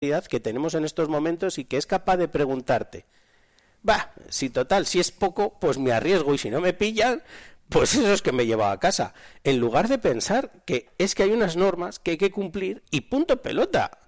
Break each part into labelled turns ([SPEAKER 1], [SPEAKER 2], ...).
[SPEAKER 1] que tenemos en estos momentos y que es capaz de preguntarte, va, si total, si es poco, pues me arriesgo y si no me pillan, pues eso es que me lleva a casa. En lugar de pensar que es que hay unas normas que hay que cumplir y punto pelota.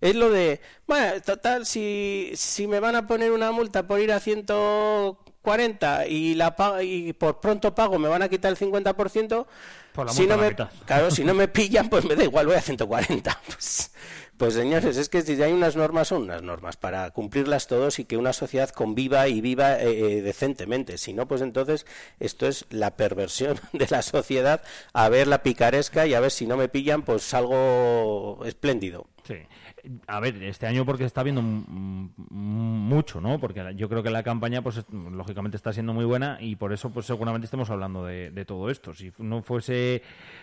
[SPEAKER 1] Es lo de, bueno, total, si, si me van a poner una multa por ir a 140 y, la, y por pronto pago me van a quitar el 50%,
[SPEAKER 2] Por la
[SPEAKER 1] si no
[SPEAKER 2] la
[SPEAKER 1] me,
[SPEAKER 2] mitad.
[SPEAKER 1] claro, si no me pillan, pues me da igual, voy a 140. Pues, pues señores, es que si hay unas normas, son unas normas para cumplirlas todos y que una sociedad conviva y viva eh, eh, decentemente. Si no, pues entonces esto es la perversión de la sociedad a ver la picaresca y a ver si no me pillan, pues salgo espléndido.
[SPEAKER 2] Sí. A ver, este año porque está m- mucho, ¿no? Porque yo creo que la campaña, pues es- lógicamente está siendo muy buena y por eso, pues seguramente estemos hablando de, de todo esto. Si no fuese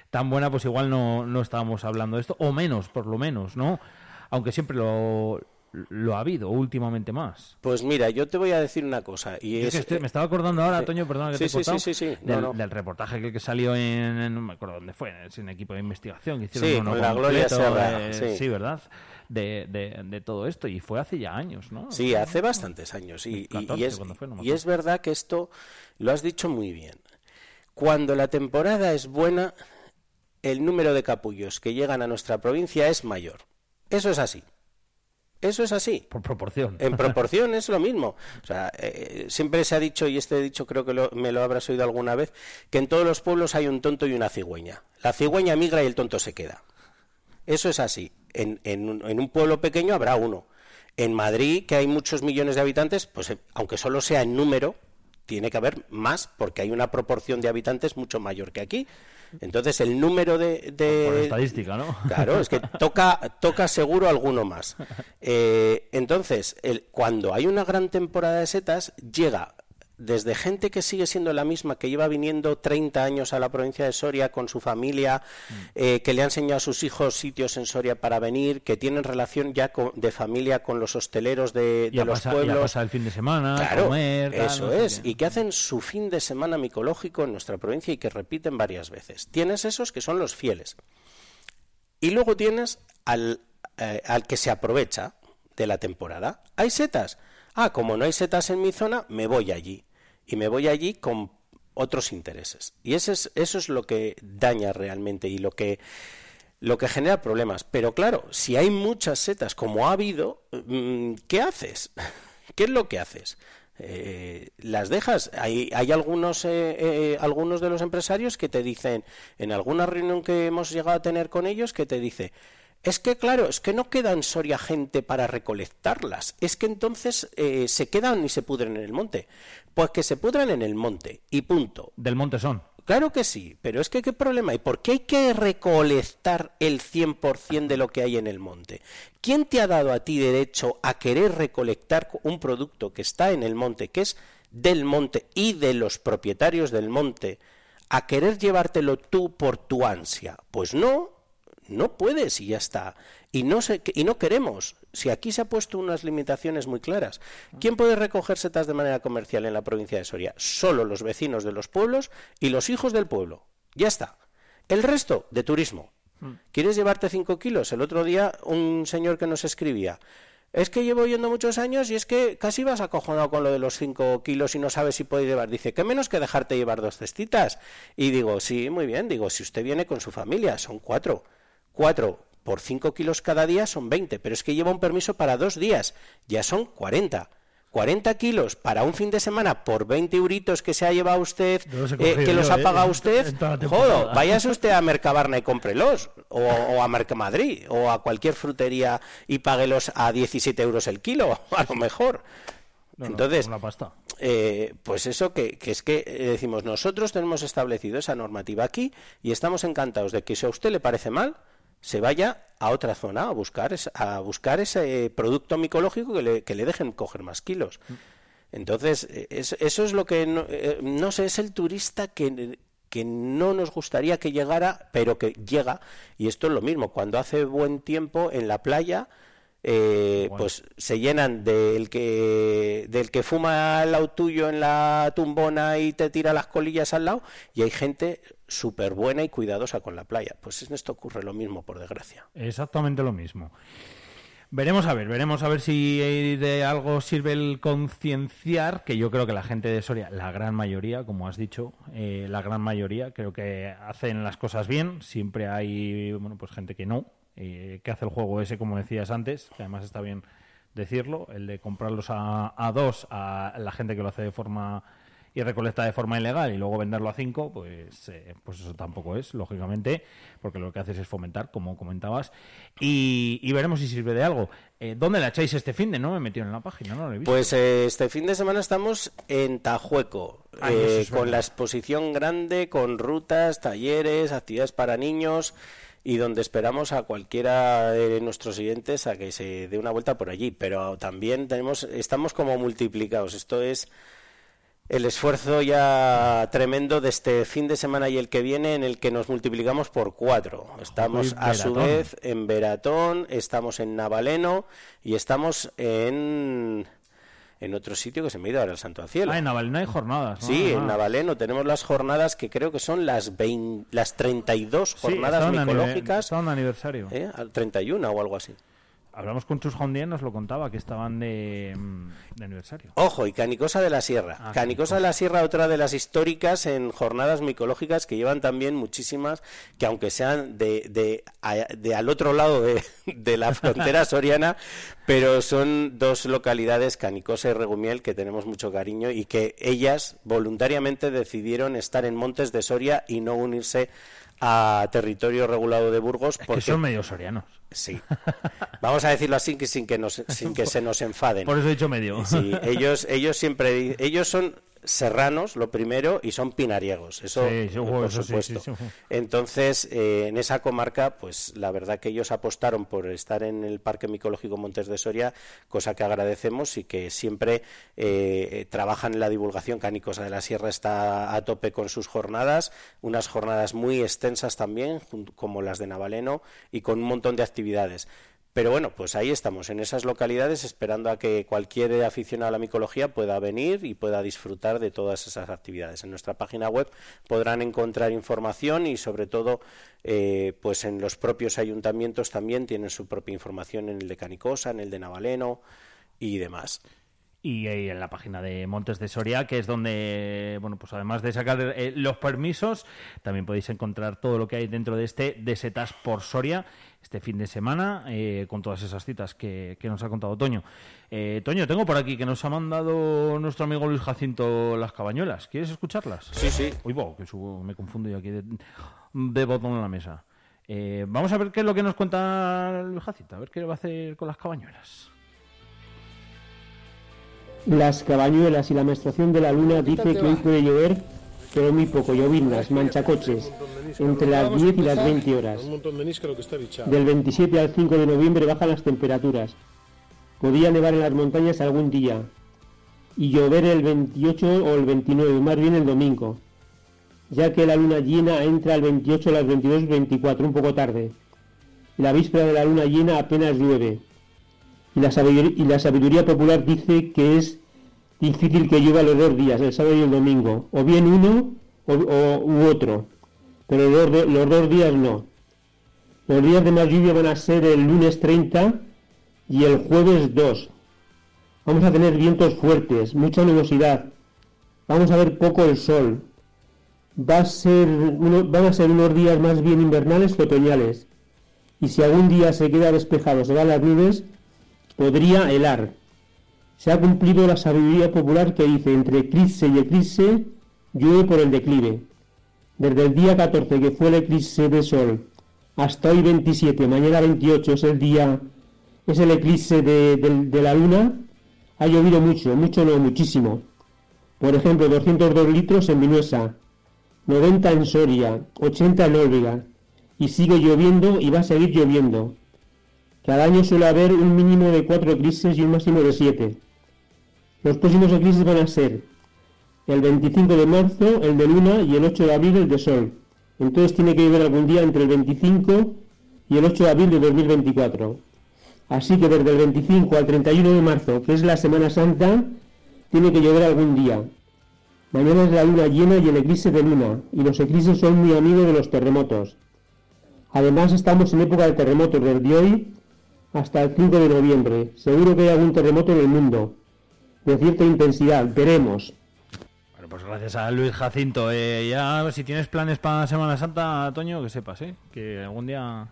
[SPEAKER 2] tan buena, pues igual no, no estábamos hablando de esto, o menos, por lo menos, ¿no? Aunque siempre lo, lo ha habido, últimamente más.
[SPEAKER 1] Pues mira, yo te voy a decir una cosa. Y
[SPEAKER 2] Es
[SPEAKER 1] es,
[SPEAKER 2] que estoy- me estaba acordando ahora, Toño, perdona que
[SPEAKER 1] Sí,
[SPEAKER 2] te he
[SPEAKER 1] sí,
[SPEAKER 2] cortado,
[SPEAKER 1] sí, sí, sí. No,
[SPEAKER 2] Del,
[SPEAKER 1] no.
[SPEAKER 2] del reportaje que, que salió en, en- no me acuerdo dónde fue, en equipo de investigación que hicieron
[SPEAKER 1] Sí,
[SPEAKER 2] uno
[SPEAKER 1] con la Gloria Serra,
[SPEAKER 2] eh,
[SPEAKER 1] sí.
[SPEAKER 2] ¿verdad? De, de, de todo esto y fue hace ya años, ¿no?
[SPEAKER 1] Sí, hace bastantes años. Y, y- y
[SPEAKER 2] 14,
[SPEAKER 1] es,
[SPEAKER 2] fue, no
[SPEAKER 1] y es verdad que esto lo has dicho muy bien. Cuando la temporada es buena, el número de capullos que llegan a nuestra provincia es mayor. Eso es así. Eso es así.
[SPEAKER 2] Por proporción.
[SPEAKER 1] En proporción es lo mismo. O sea, eh, siempre se ha dicho, y este dicho creo que lo- me lo habrás oído alguna vez, que en todos los pueblos hay un tonto y una cigüeña. La cigüeña migra y el tonto se queda. Eso es así. En, en un- en un pueblo pequeño habrá uno. En Madrid, que hay muchos millones de habitantes, pues eh, aunque solo sea en número, tiene que haber más, porque hay una proporción de habitantes mucho mayor que aquí. Entonces, el número de... de-
[SPEAKER 2] Por estadística, ¿no?
[SPEAKER 1] Claro, es que toca, toca seguro alguno más. Eh, entonces, el- cuando hay una gran temporada de setas, llega desde gente que sigue siendo la misma, que lleva viniendo 30 años a la provincia de Soria con su familia, eh, que le ha enseñado a sus hijos sitios en Soria para venir, que tienen relación ya con- de familia con los hosteleros de,
[SPEAKER 2] Y
[SPEAKER 1] de
[SPEAKER 2] a
[SPEAKER 1] los
[SPEAKER 2] pasar- y a
[SPEAKER 1] pueblos.
[SPEAKER 2] pasar el fin de semana,
[SPEAKER 1] Claro,
[SPEAKER 2] comer, tal,
[SPEAKER 1] eso
[SPEAKER 2] no sé
[SPEAKER 1] es,
[SPEAKER 2] qué.
[SPEAKER 1] y que hacen su fin de semana micológico en nuestra provincia y que repiten varias veces. Tienes esos que son los fieles. Y luego tienes al, eh, al que se aprovecha de la temporada. ¿Hay setas? Ah, como no hay setas en mi zona, me voy allí. Y me voy allí con otros intereses. Y ese es, eso es lo que daña realmente y lo que, lo que genera problemas. Pero claro, si hay muchas setas como ha habido, mm, ¿qué haces? ¿Qué es lo que haces? Eh, las dejas. Hay, hay algunos, eh, eh, algunos de los empresarios que te dicen, en alguna reunión que hemos llegado a tener con ellos, que te dice, es que claro, es que no queda en Soria gente para recolectarlas. Es que entonces eh, se quedan y se pudren en el monte. Pues que se pudran en el monte y punto.
[SPEAKER 2] Del Monte son.
[SPEAKER 1] Claro que sí, pero es que ¿qué problema hay? ¿Por qué hay que recolectar el 100% de lo que hay en el monte? ¿Quién te ha dado a ti derecho a querer recolectar un producto que está en el monte, que es del monte y de los propietarios del monte, a querer llevártelo tú por tu ansia? Pues no, no puedes y ya está. Y no, se, y no queremos. Si aquí se ha puesto unas limitaciones muy claras. ¿Quién puede recoger setas de manera comercial en la provincia de Soria? Solo los vecinos de los pueblos y los hijos del pueblo. Ya está. El resto, de turismo. ¿Quieres llevarte 5 kilos? El otro día un señor que nos escribía. Es que llevo yendo muchos años y es que casi vas acojonado con lo de los 5 kilos y no sabes si puedes llevar. Dice, ¿qué menos que dejarte llevar dos cestitas? Y digo, sí, muy bien. Digo, si usted viene con su familia, son cuatro. Cuatro por 5 kilos cada día son 20, pero es que lleva un permiso para dos días, ya son 40. 40 kilos para un fin de semana por 20 euritos que se ha llevado usted,
[SPEAKER 2] los
[SPEAKER 1] eh, que los ha
[SPEAKER 2] eh,
[SPEAKER 1] pagado usted, jodo, váyase usted a Mercabarna y cómprelos, o, o a Mercamadrid, o a cualquier frutería y páguelos a 17 euros el kilo, a lo mejor.
[SPEAKER 2] No, no,
[SPEAKER 1] Entonces,
[SPEAKER 2] una pasta.
[SPEAKER 1] eh, pues eso que, que es que eh, decimos, nosotros tenemos establecido esa normativa aquí y estamos encantados de que si a usted le parece mal, se vaya a otra zona a buscar, a buscar ese producto micológico que le, que le dejen coger más kilos. Entonces, eh, es- eso es lo que, no, eh, no sé, es el turista que, que no nos gustaría que llegara, pero que llega. Y esto es lo mismo, cuando hace buen tiempo en la playa, eh,
[SPEAKER 2] Bueno.
[SPEAKER 1] pues se llenan del que del que fuma al lado tuyo en la tumbona y te tira las colillas al lado y hay gente súper buena y cuidadosa con la playa pues en esto ocurre lo mismo por desgracia
[SPEAKER 2] Exactamente lo mismo. Veremos a ver, veremos a ver si de algo sirve el concienciar, que yo creo que la gente de Soria, la gran mayoría, como has dicho, eh, la gran mayoría, creo que hacen las cosas bien. Siempre hay, bueno, pues gente que no, eh, que hace el juego ese, como decías antes, que además está bien decirlo, el de comprarlos a, a dos a la gente que lo hace de forma y recolecta de forma ilegal y luego venderlo a cinco, pues, eh, pues eso tampoco es, lógicamente, porque lo que haces es fomentar, como comentabas, y, veremos si sirve de algo. Eh, ¿Dónde la echáis este fin de? No me he metido en la página, no lo he visto.
[SPEAKER 1] Pues eh, este fin de semana estamos en Tajueco, con la exposición grande, con rutas, talleres, actividades para niños y donde esperamos a cualquiera de nuestros siguientes a que se dé una vuelta por allí. Pero también tenemos, estamos como multiplicados. Esto es el esfuerzo ya tremendo de este fin de semana y el que viene en el que nos multiplicamos por cuatro. Estamos a su vez en Veratón, estamos en Navaleno y estamos en en otro sitio que se me ha ido ahora el Santo al Cielo.
[SPEAKER 2] Ah, en Navaleno hay jornadas.
[SPEAKER 1] Sí, en Navaleno tenemos las jornadas que creo que son las 20, las 32 jornadas sí, micológicas.
[SPEAKER 2] Son aniversario.
[SPEAKER 1] ¿eh? Al 31 o algo así.
[SPEAKER 2] Hablamos con Chus Jondien, nos lo contaba, que estaban de, mm, aniversario.
[SPEAKER 1] Ojo, y Canicosa de la Sierra. Ah, Canicosa de la Sierra, otra de las históricas en jornadas micológicas que llevan también muchísimas, que aunque sean de, de, de al otro lado de, de la frontera soriana, pero son dos localidades, Canicosa y Regumiel, que tenemos mucho cariño y que ellas voluntariamente decidieron estar en Montes de Soria y no unirse a territorio regulado de Burgos.
[SPEAKER 2] Porque son medio sorianos.
[SPEAKER 1] Sí. Vamos a decirlo así que sin que nos, sin que se nos enfaden.
[SPEAKER 2] Por eso he dicho medio.
[SPEAKER 1] Sí, ellos ellos siempre ellos son serranos, lo primero, y son pinariegos. Eso, por supuesto. Entonces, eh, en esa comarca, pues la verdad que ellos apostaron por estar en el Parque Micológico Montes de Soria, cosa que agradecemos y que siempre eh, trabajan en la divulgación. Canicosa de la Sierra está a tope con sus jornadas, unas jornadas muy extensas también, como las de Navaleno, y con un montón de actividades. Pero bueno, pues ahí estamos, en esas localidades, esperando a que cualquier aficionado a la micología pueda venir y pueda disfrutar de todas esas actividades. En nuestra página web podrán encontrar información y, sobre todo, eh, pues en los propios ayuntamientos también tienen su propia información en el de Canicosa, en el de Navaleno y demás
[SPEAKER 2] y en la página de Montes de Soria, que es donde, bueno, pues además de sacar eh, los permisos, también podéis encontrar todo lo que hay dentro de este de Setas por Soria este fin de semana, eh, con todas esas citas que, nos ha contado Toño. Eh, Toño, tengo por aquí que nos ha mandado nuestro amigo Luis Jacinto las cabañuelas. ¿Quieres escucharlas?
[SPEAKER 1] Sí, sí.
[SPEAKER 2] Uy, que subo, me confundo yo aquí de, de botón en la mesa. vamos a ver qué es lo que nos cuenta Luis Jacinto, a ver qué va a hacer con las cabañuelas.
[SPEAKER 3] Las cabañuelas y la menstruación de la luna dice que hoy puede llover, pero muy poco, lloviznas, manchacoches, entre las 10 y las 20 horas. Del 27 al 5 de noviembre bajan las temperaturas. Podía nevar en las montañas algún día y llover el 28 o el 29, más bien el domingo, ya que la luna llena entra el 28 a las 22, 24, un poco tarde. La víspera de la luna llena apenas llueve y la, sabiduría, popular dice que es difícil que llueva los dos días, el sábado y el domingo, o bien uno o, u otro, pero los, dos días no. Los días de más lluvia van a ser el lunes 30 y el jueves 2. Vamos a tener vientos fuertes, mucha nubosidad, vamos a ver poco el sol. Va a ser van a ser unos días más bien invernales que otoñales. Y si algún día se queda despejado, se van las nubes, podría helar. Se ha cumplido la sabiduría popular que dice, entre eclipse y eclipse, llueve por el declive. Desde el día 14, que fue el eclipse de sol, hasta hoy 27, mañana 28 es el día, es el eclipse de, la luna, ha llovido mucho, mucho no, muchísimo. Por ejemplo, 202 litros en Minuesa, 90 en Soria, 80 en Olvega, y sigue lloviendo y va a seguir lloviendo. Cada año suele haber un mínimo de cuatro eclipses y un máximo de siete. Los próximos eclipses van a ser el 25 de marzo, el de luna, y el 8 de abril, el de sol. Entonces tiene que llover algún día entre el 25 y el 8 de abril de 2024. Así que desde el 25 al 31 de marzo, que es la Semana Santa, tiene que llover algún día. Mañana es la luna llena y el eclipse de luna, y los eclipses son muy amigos de los terremotos. Además estamos en época de terremotos desde hoy hasta el 5 de noviembre. Seguro que hay algún terremoto en el mundo, de cierta intensidad. Veremos.
[SPEAKER 2] Bueno, pues gracias a Luis Jacinto. Eh, ya, si tienes planes para Semana Santa, Toño, que sepas, ¿eh? Que algún día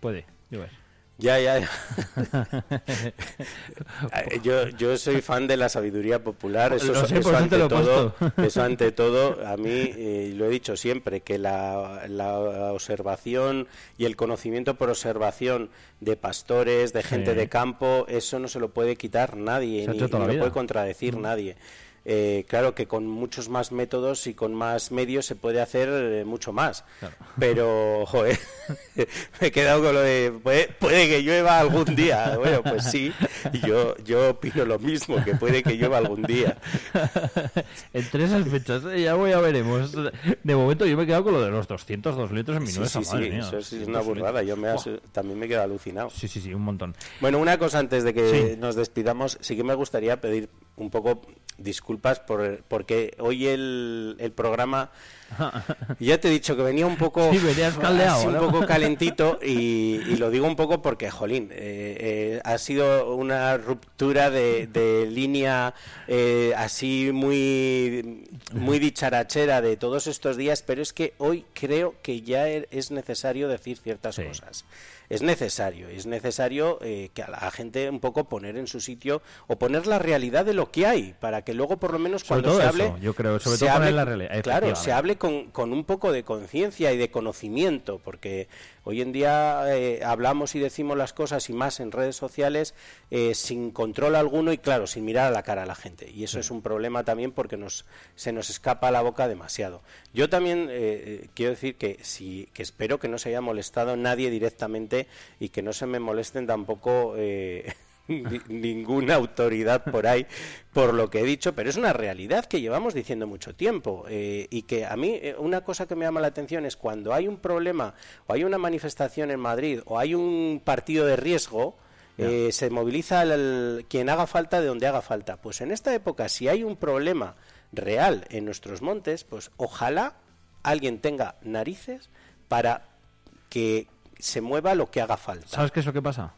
[SPEAKER 2] puede llover.
[SPEAKER 1] Ya, ya, ya. yo, yo soy fan de la sabiduría popular, eso, eso, ante todo, eso ante todo, a mí, eh, lo he dicho siempre, que la, la, observación y el conocimiento por observación de pastores, de gente de campo, eso no se lo puede quitar nadie, ni, lo puede contradecir mm. nadie. Eh, claro que con muchos más métodos y con más medios se puede hacer eh, mucho más. Pero, joder, me he quedado con lo de, puede, que llueva algún día. Bueno, pues sí, yo, yo opino lo mismo, que puede que llueva algún día.
[SPEAKER 2] Entre esas fechas, eh, ya voy a veremos. De momento yo me he quedado con lo de los 202 litros en minutos.
[SPEAKER 1] Sí, sí, sí, eso es una burrada. Yo me también me he quedado alucinado.
[SPEAKER 2] Sí, sí, sí, un montón.
[SPEAKER 1] Bueno, una cosa antes de que nos despidamos, sí que me gustaría pedir un poco disculpas por, porque hoy el, el programa ya te he dicho que venía un poco
[SPEAKER 2] un
[SPEAKER 1] poco calentito y, lo digo un poco porque jolín eh, eh, ha sido una ruptura de, línea eh, así muy muy dicharachera de todos estos días pero es que hoy creo que ya e, es necesario decir ciertas cosas. Es necesario, es necesario eh, que a la gente un poco poner en su sitio o poner la realidad de lo que hay, para que luego por lo menos cuando se hable,
[SPEAKER 2] yo creo, sobre todo poner la realidad,
[SPEAKER 1] claro, se hable con, con un poco de conciencia y de conocimiento, porque Hoy en día eh, hablamos y decimos las cosas y más en redes sociales eh, sin control alguno y claro, sin mirar a la cara a la gente. Y eso es un problema también porque nos, se nos escapa la boca demasiado. Yo también eh, quiero decir que, sí, que espero que no se haya molestado nadie directamente y que no se me molesten tampoco ninguna autoridad por ahí por lo que he dicho, pero es una realidad que llevamos diciendo mucho tiempo eh, y que a mí eh, una cosa que me llama la atención es cuando hay un problema o hay una manifestación en Madrid o hay un partido de riesgo, eh, se moviliza quien haga falta de donde haga falta. Pues en esta época, si hay un problema real en nuestros montes, pues ojalá alguien tenga narices para que se mueva lo que haga falta.
[SPEAKER 2] ¿Sabes qué es lo que pasa?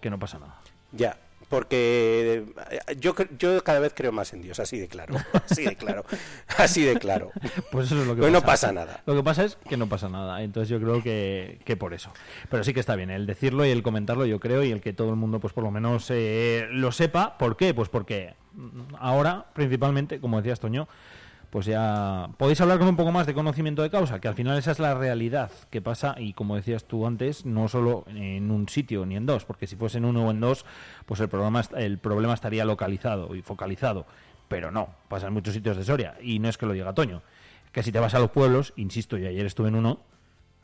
[SPEAKER 2] Que no pasa nada.
[SPEAKER 1] Ya, porque eh, yo, yo cada vez creo más en Dios, así de claro, así de claro, así de claro.
[SPEAKER 2] Pues eso es lo que
[SPEAKER 1] pues no pasa nada.
[SPEAKER 2] Lo que pasa es que no pasa nada, entonces yo creo que, que, por eso. Pero sí que está bien, el decirlo y el comentarlo yo creo y el que todo el mundo pues por lo menos eh, lo sepa. ¿Por qué? Pues porque ahora, principalmente, como decías Toño, pues ya podéis hablar con un poco más de conocimiento de causa, que al final esa es la realidad que pasa y como decías tú antes, no solo en un sitio ni en dos, porque si fuese en uno o en dos, pues el problema, el problema estaría localizado y focalizado, pero no, pasa en muchos sitios de Soria y no es que lo diga Toño, que si te vas a los pueblos, insisto, y ayer estuve en uno,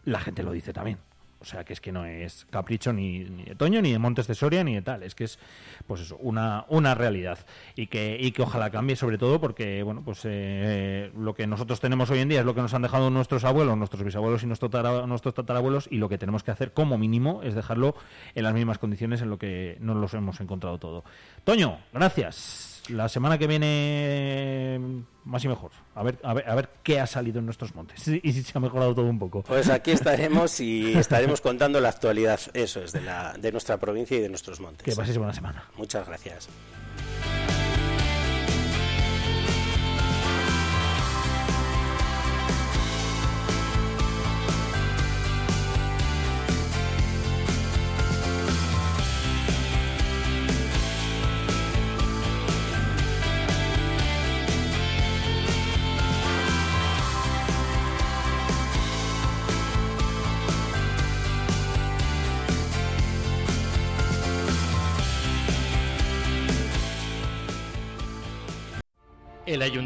[SPEAKER 2] la gente lo dice también. O sea, que es que no es capricho ni, de Toño, ni de Montes de Soria, ni de tal. Es que es, pues eso, una, una realidad. Y que, y que ojalá cambie, sobre todo porque, bueno, pues eh, lo que nosotros tenemos hoy en día es lo que nos han dejado nuestros abuelos, nuestros bisabuelos y nuestros, nuestros tatarabuelos. Y lo que tenemos que hacer, como mínimo, es dejarlo en las mismas condiciones en lo que nos los hemos encontrado todo. Toño, gracias la semana que viene más y mejor. A ver, a ver, a ver qué ha salido en nuestros montes y si se ha mejorado todo un poco.
[SPEAKER 1] Pues aquí estaremos y estaremos contando la actualidad, eso es, de, la, de nuestra provincia y de nuestros montes.
[SPEAKER 2] Que paséis buena semana.
[SPEAKER 1] Muchas gracias.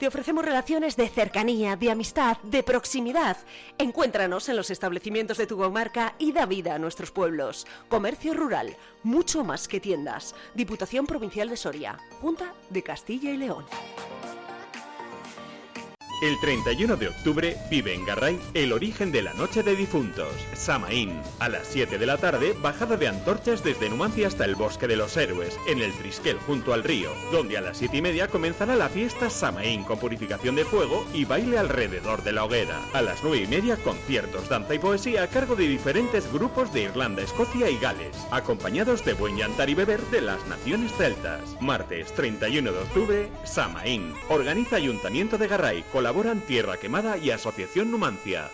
[SPEAKER 4] Te ofrecemos relaciones de cercanía, de amistad, de proximidad. Encuéntranos en los establecimientos de tu comarca y da vida a nuestros pueblos. Comercio rural, mucho más que tiendas. Diputación Provincial de Soria, Junta de Castilla y León.
[SPEAKER 5] El 31 de octubre vive en Garray el origen de la Noche de Difuntos, Samaín. A las 7 de la tarde, bajada de antorchas desde Numancia hasta el Bosque de los Héroes, en el Trisquel junto al río, donde a las 7 y media comenzará la fiesta Samaín con purificación de fuego y baile alrededor de la hoguera. A las 9 y media, conciertos, danza y poesía a cargo de diferentes grupos de Irlanda, Escocia y Gales, acompañados de buen llantar y beber de las naciones celtas. Martes 31 de octubre, Samaín. Organiza Ayuntamiento de Garray, Tierra Quemada y Asociación Numancia.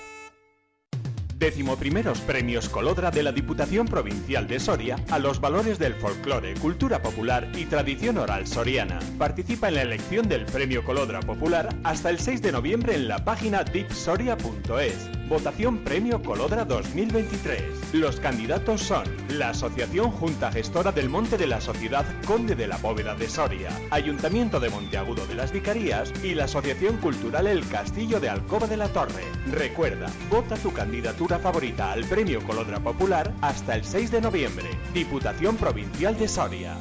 [SPEAKER 5] Décimo primeros premios Colodra de la Diputación Provincial de Soria a los valores del folclore, cultura popular y tradición oral soriana. Participa en la elección del Premio Colodra Popular hasta el 6 de noviembre en la página dipsoria.es. Votación Premio Colodra 2023. Los candidatos son la Asociación Junta Gestora del Monte de la Sociedad Conde de la Bóveda de Soria, Ayuntamiento de Monteagudo de las Vicarías y la Asociación Cultural El Castillo de Alcoba de la Torre. Recuerda, vota tu candidatura favorita al Premio Colodra Popular hasta el 6 de noviembre. Diputación Provincial de Soria.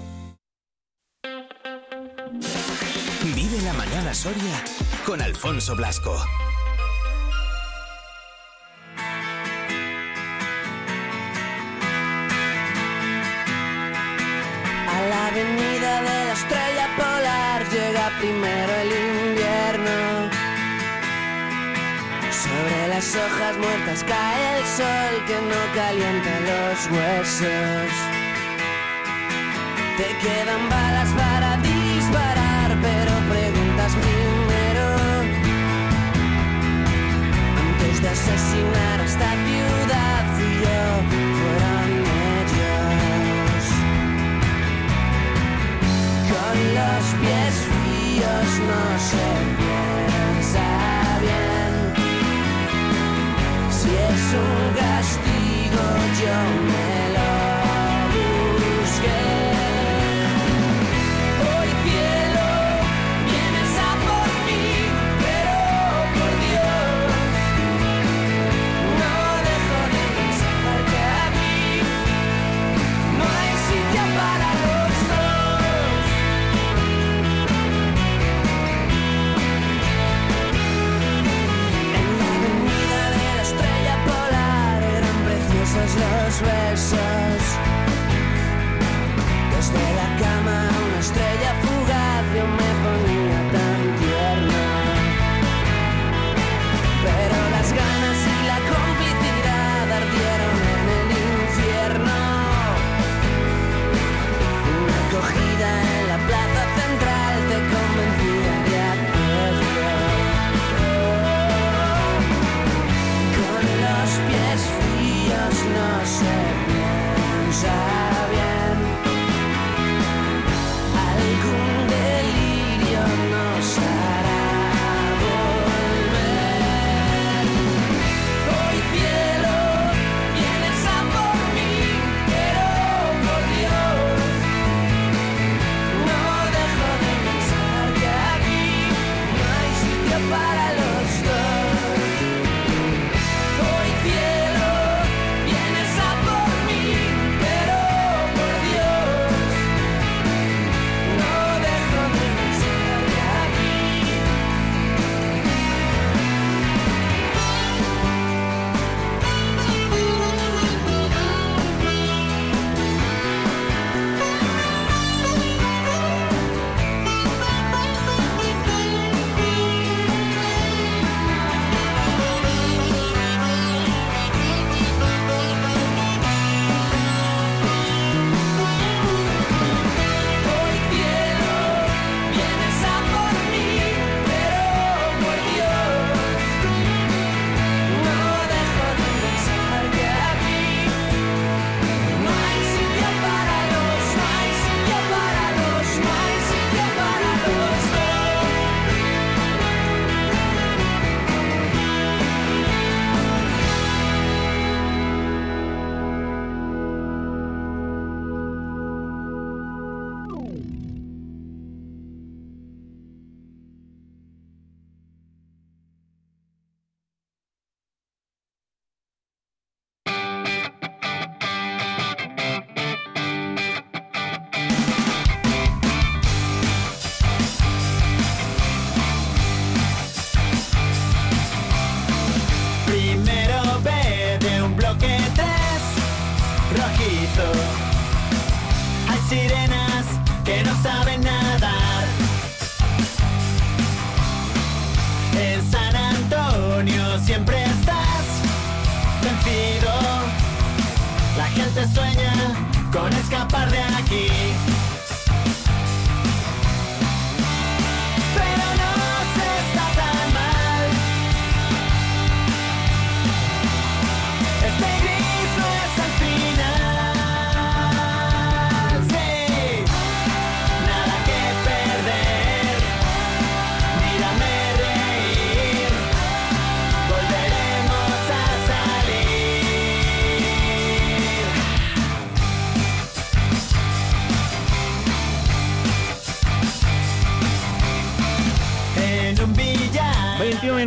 [SPEAKER 6] Vive la mañana Soria con Alfonso Blasco.
[SPEAKER 7] Estrella polar llega primero el invierno. Sobre las hojas muertas cae el sol que no calienta los huesos. Te quedan balas para disparar, pero preguntas primero. Antes de asesinar a esta ciudad, fui yo,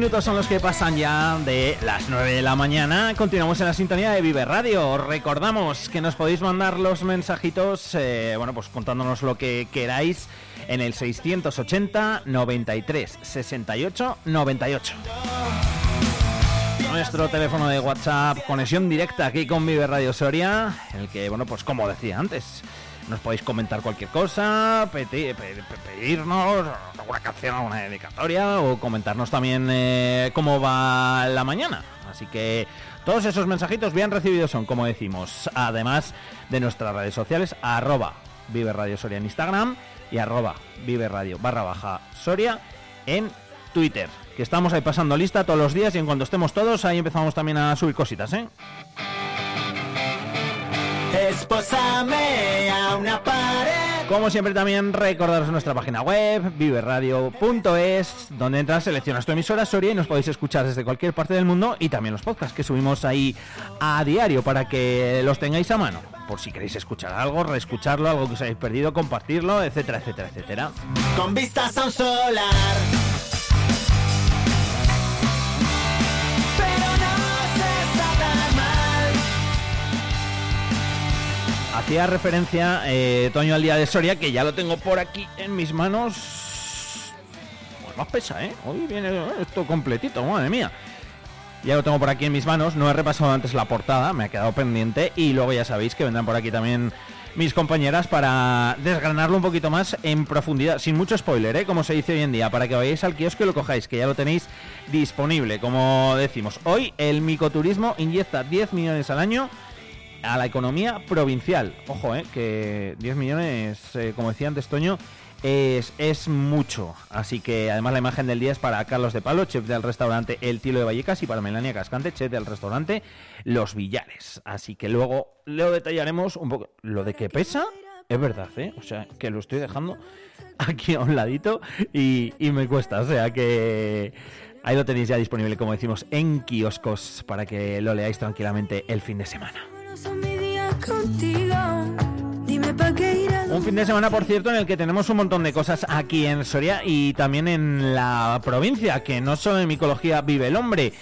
[SPEAKER 2] minutos son los que pasan ya de las 9 de la mañana. Continuamos en la sintonía de Vive Radio. Os recordamos que nos podéis mandar los mensajitos, eh, bueno, pues contándonos lo que queráis en el 680 93 68 98. Nuestro teléfono de WhatsApp, conexión directa aquí con Vive Radio Soria, el que, bueno, pues como decía antes, nos podéis comentar cualquier cosa, peti- pe- pe- pedirnos alguna canción, alguna dedicatoria o comentarnos también eh, cómo va la mañana. Así que todos esos mensajitos bien recibidos son, como decimos, además de nuestras redes sociales, arroba Vive Radio Soria en Instagram y arroba Vive Radio barra baja Soria en Twitter. Que estamos ahí pasando lista todos los días y en cuanto estemos todos, ahí empezamos también a subir cositas, ¿eh?
[SPEAKER 8] Espósame a una pared.
[SPEAKER 2] Como siempre también recordaros nuestra página web, viveradio.es, donde entras, seleccionas tu emisora Soria y nos podéis escuchar desde cualquier parte del mundo y también los podcasts que subimos ahí a diario para que los tengáis a mano. Por si queréis escuchar algo, reescucharlo, algo que os hayáis perdido, compartirlo, etcétera, etcétera, etcétera.
[SPEAKER 8] Con vistas a un solar.
[SPEAKER 2] Hacía referencia eh, Toño al día de Soria, que ya lo tengo por aquí en mis manos. Pues más pesa, ¿eh? Hoy viene esto completito, madre mía. Ya lo tengo por aquí en mis manos, no he repasado antes la portada, me ha quedado pendiente y luego ya sabéis que vendrán por aquí también mis compañeras para desgranarlo un poquito más en profundidad, sin mucho spoiler, ¿eh? como se dice hoy en día, para que vayáis al kiosco y lo cojáis, que ya lo tenéis disponible, como decimos. Hoy el micoturismo inyecta 10 millones al año a la economía provincial. Ojo, eh, que 10 millones, eh, como decía antes Toño, es, es mucho. Así que además la imagen del día es para Carlos de Palo, chef del restaurante El Tilo de Vallecas, y para Melania Cascante, chef del restaurante Los Villares. Así que luego lo detallaremos un poco. Lo de que pesa, es verdad, ¿eh? O sea, que lo estoy dejando aquí a un ladito y, y me cuesta. O sea que ahí lo tenéis ya disponible, como decimos, en kioscos para que lo leáis tranquilamente el fin de semana. Un fin de semana, por cierto, en el que tenemos un montón de cosas aquí en Soria y también en la provincia, que no solo en micología vive el hombre.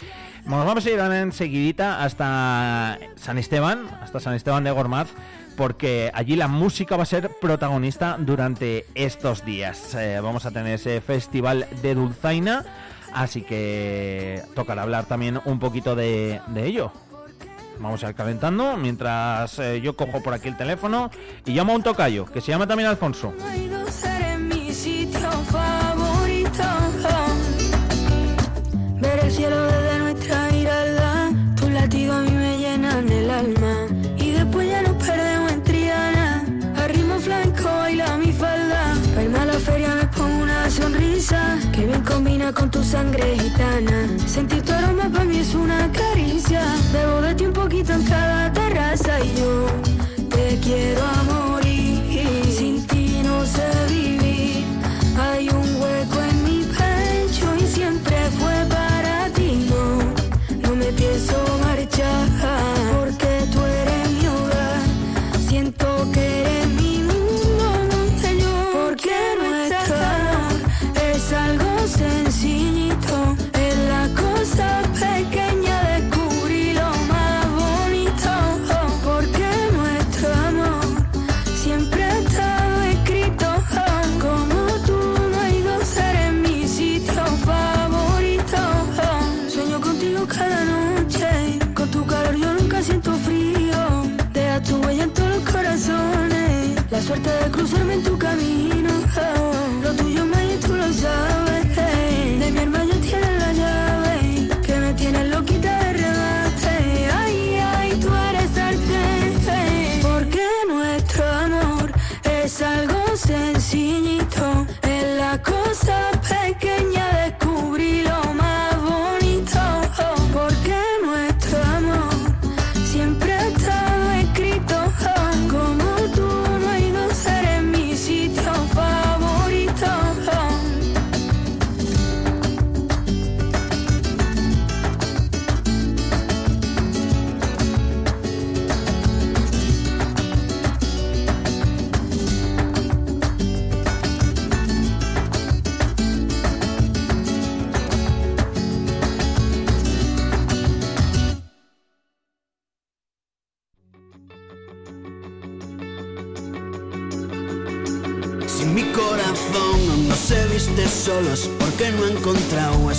[SPEAKER 2] Nos vamos a ir enseguidita hasta San Esteban, hasta San Esteban de Gormaz, porque allí la música va a ser protagonista durante estos días. Eh, vamos a tener ese festival de Dulzaina, así que tocará hablar también un poquito de ello. Vamos a ir calentando mientras eh, yo cojo por aquí el teléfono y llamo a un tocayo que se llama también Alfonso.
[SPEAKER 9] Ver el cielo desde nuestra mirada. Tus latidos a mí me llenan el alma. Combina con tu sangre gitana. Sentir tu aroma para mí es una caricia. Debo de ti un poquito en cada terraza. Y yo te quiero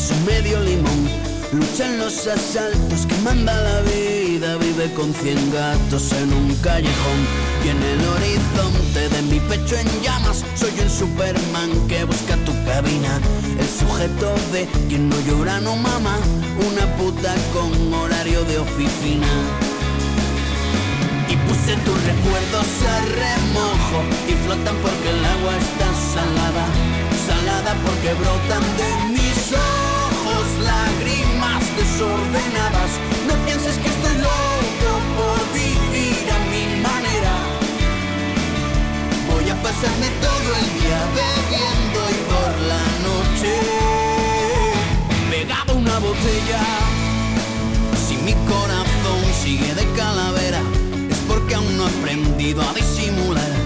[SPEAKER 10] su medio limón. Lucha en los asaltos que manda la vida, vive con cien gatos en un callejón. Y en el horizonte de mi pecho en llamas, soy un Superman que busca tu cabina. El sujeto de quien no llora no mama, una puta con horario de oficina. Y puse tus recuerdos a remojo y flotan porque el agua está salada, salada porque brotan de mis ojos lágrimas desordenadas. No pienses que estoy loco por vivir a mi manera. Voy a pasarme todo el día bebiendo y por la noche pegado una botella. Si mi corazón sigue de calavera porque aún no he aprendido a disimular.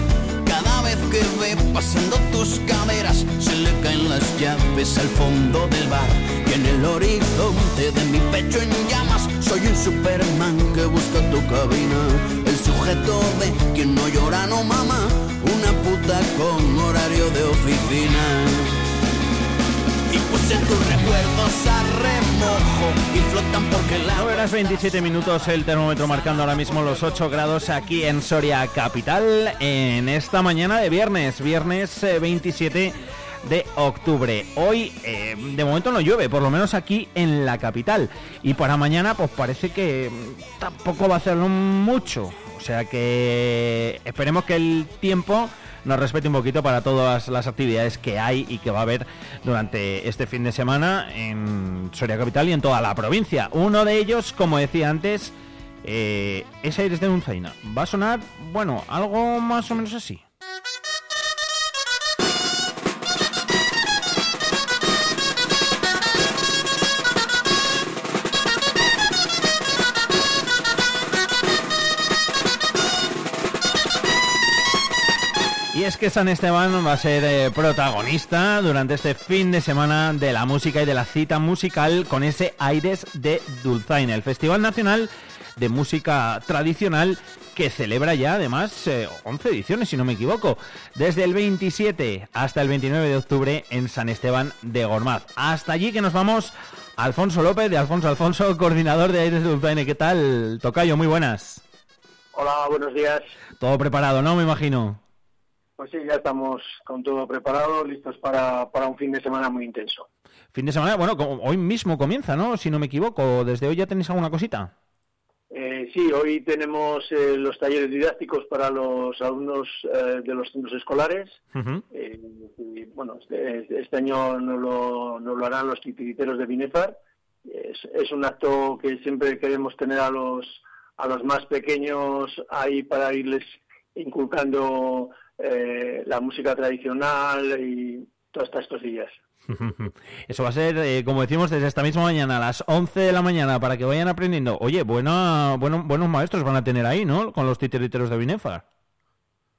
[SPEAKER 10] Que ve pasando tus caderas, se le caen las llaves al fondo del bar. Y en el horizonte de mi pecho en llamas, soy un Superman que busca tu cabina. El sujeto de quien no llora, no mama, una puta con horario de oficina y puse tus recuerdos a remojo y flotan porque la...
[SPEAKER 2] 9 horas 27 minutos el termómetro marcando ahora mismo los 8 grados aquí en Soria Capital en esta mañana de viernes, viernes 27 eh, de octubre. Hoy eh, de momento no llueve, por lo menos aquí en la capital. Y para mañana pues parece que tampoco va a hacerlo mucho. O sea que esperemos que el tiempo nos respete un poquito para todas las actividades que hay y que va a haber durante este fin de semana en Soria Capital y en toda la provincia. Uno de ellos, como decía antes, eh, es Aires de Unzaina. Va a sonar, bueno, algo más o menos así. Y es que San Esteban va a ser eh, protagonista durante este fin de semana de la música y de la cita musical con ese Aires de Dulzaina, el Festival Nacional de Música Tradicional que celebra ya además 11 eh, ediciones, si no me equivoco, desde el 27 hasta el 29 de octubre en San Esteban de Gormaz. Hasta allí que nos vamos, Alfonso López de Alfonso Alfonso, coordinador de Aires de Dulzaina. ¿Qué tal, Tocayo? Muy buenas.
[SPEAKER 11] Hola, buenos días.
[SPEAKER 2] Todo preparado, ¿no? Me imagino.
[SPEAKER 11] Pues sí, ya estamos con todo preparado, listos para, para un fin de semana muy intenso.
[SPEAKER 2] Fin de semana, bueno, hoy mismo comienza, ¿no? Si no me equivoco, ¿desde hoy ya tenéis alguna cosita?
[SPEAKER 11] Eh, sí, hoy tenemos eh, los talleres didácticos para los alumnos eh, de los centros escolares. y, bueno, este, este, año nos lo, lo harán los titiriteros de Binefar. Es, es un acto que siempre queremos tener a los, a los más pequeños ahí para irles inculcando eh, la música tradicional y todas estas cosillas.
[SPEAKER 2] Eso va a ser, eh, como decimos, desde esta misma mañana, a las 11 de la mañana, para que vayan aprendiendo. Oye, buena, bueno, buenos maestros van a tener ahí, ¿no? Con los titiriteros de Binefar.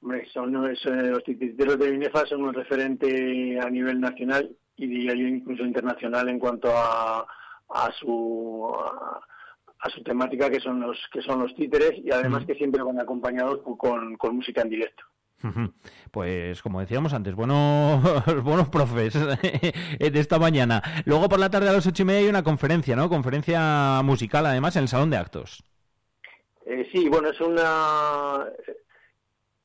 [SPEAKER 11] Hombre, son, los titiriteros de Binefar son un referente a nivel nacional y diría yo incluso internacional en cuanto a, a su... A, su temática que son los que son los títeres y además que siempre van acompañados con, con música en directo.
[SPEAKER 2] Pues como decíamos antes, buenos, buenos profes de esta mañana. Luego por la tarde a las ocho y media hay una conferencia, ¿no? Conferencia musical además en el Salón de Actos.
[SPEAKER 11] Eh, sí, bueno, es una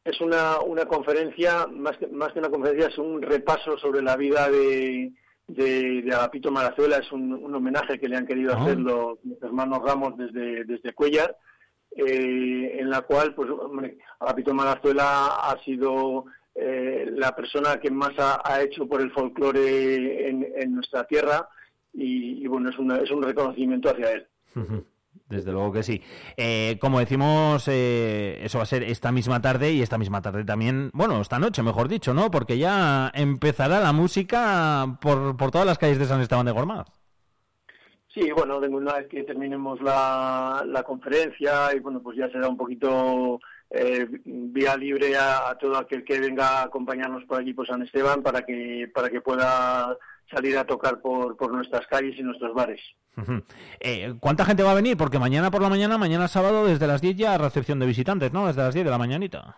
[SPEAKER 11] es una, una conferencia, más que, más que una conferencia, es un repaso sobre la vida de, de, de Agapito Marazuela, es un, homenaje que le han querido ah. hacer los, hermanos Ramos desde, desde Cuellar eh, en la cual, pues, hombre, Agapito Marazuela ha sido eh, la persona que más ha, hecho por el folclore en, nuestra tierra y, bueno, es, es un reconocimiento hacia él.
[SPEAKER 2] Desde luego que sí. Eh, como decimos, eso va a ser esta misma tarde y esta misma tarde también, bueno, esta noche, mejor dicho, ¿no? Porque ya empezará la música por, por todas las calles de San Esteban de Gormaz.
[SPEAKER 11] Sí, bueno, una vez que terminemos la, la conferencia y bueno, pues ya será un poquito eh, vía libre a, todo aquel que venga a acompañarnos por allí por San Esteban para que para que pueda salir a tocar por, por nuestras calles y nuestros bares.
[SPEAKER 2] Eh, ¿Cuánta gente va a venir? Porque mañana por la mañana, mañana sábado, desde las 10 ya recepción de visitantes, ¿no? Desde las 10 de la mañanita.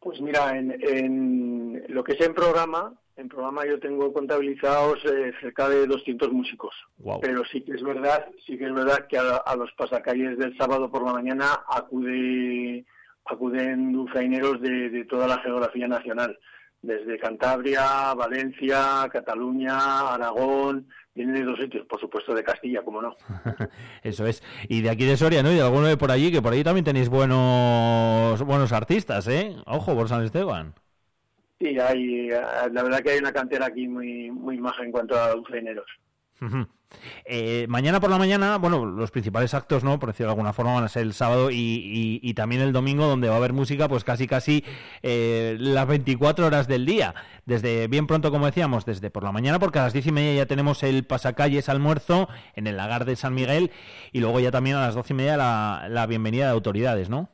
[SPEAKER 11] Pues mira, en, lo que es en programa, en programa yo tengo contabilizados eh, cerca de 200 músicos. Pero sí que es verdad, sí que es verdad que a, los pasacalles del sábado por la mañana acude acuden dulzaineros de, de toda la geografía nacional desde Cantabria, Valencia, Cataluña, Aragón, vienen de dos sitios, por supuesto de Castilla, como no.
[SPEAKER 2] Eso es. Y de aquí de Soria, ¿no? Y de alguno de por allí, que por allí también tenéis buenos buenos artistas, ¿eh? Ojo, por San Esteban.
[SPEAKER 11] Sí, hay, eh, la verdad que hay una cantera aquí muy, muy maja en cuanto a dulzaineros.
[SPEAKER 2] Eh, mañana por la mañana, bueno, los principales actos, ¿no? Por decirlo de alguna forma, van a ser el sábado y, también el domingo, donde va a haber música, pues casi casi eh, las 24 horas del día. Desde bien pronto, como decíamos, desde por la mañana, porque a las diez y media ya tenemos el pasacalles almuerzo en el lagar de San Miguel y luego ya también a las doce y media la, bienvenida de autoridades, ¿no?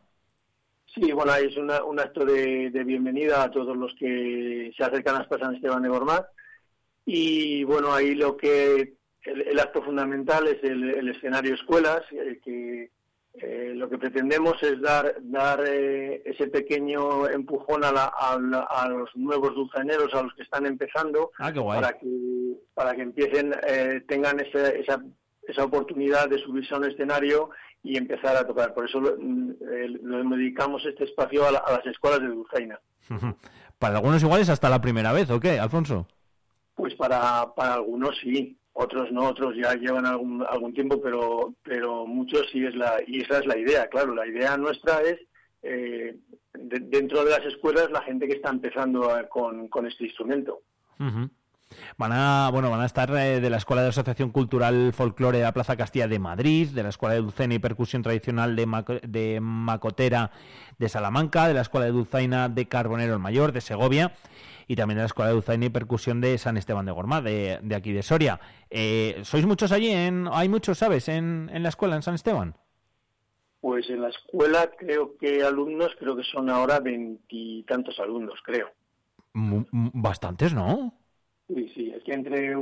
[SPEAKER 11] Sí, bueno, es un acto de, bienvenida a todos los que se acercan a San Esteban de Gormaz. Y bueno, ahí lo que el, acto fundamental es el, escenario escuelas, eh, que eh, lo que pretendemos es dar, dar eh, ese pequeño empujón a, a, los nuevos dulzaneros, a los que están empezando,
[SPEAKER 2] ah,
[SPEAKER 11] para que para que empiecen, tengan esa, esa, esa oportunidad de subirse a un escenario y empezar a tocar. Por eso lo, mm, dedicamos este espacio a, las escuelas de dulzaina.
[SPEAKER 2] Para algunos iguales hasta la primera vez, ¿o qué, Alfonso?
[SPEAKER 11] Pues para, para algunos sí otros no, otros ya llevan algún, algún tiempo, pero, pero muchos sí es la, y esa es la idea, claro, la idea nuestra es, eh, dentro de las escuelas, la gente que está empezando con, con, este instrumento.
[SPEAKER 2] Van a, bueno, van a estar eh, de la Escuela de Asociación Cultural Folclore de la Plaza Castilla de Madrid, de la Escuela de Dulzaina y Percusión Tradicional de, de Macotera de Salamanca, de la Escuela de Dulzaina de Carbonero el Mayor de Segovia y también de la Escuela de Dulzaina y Percusión de San Esteban de Gormaz, de, de aquí de Soria. Eh, ¿Sois muchos allí? En, ¿Hay muchos, sabes, en, en la escuela, en San Esteban?
[SPEAKER 11] Pues en la escuela creo que alumnos, creo que son ahora veintitantos alumnos, creo.
[SPEAKER 2] bastantes, ¿no?
[SPEAKER 11] Sí, sí, es que entre el,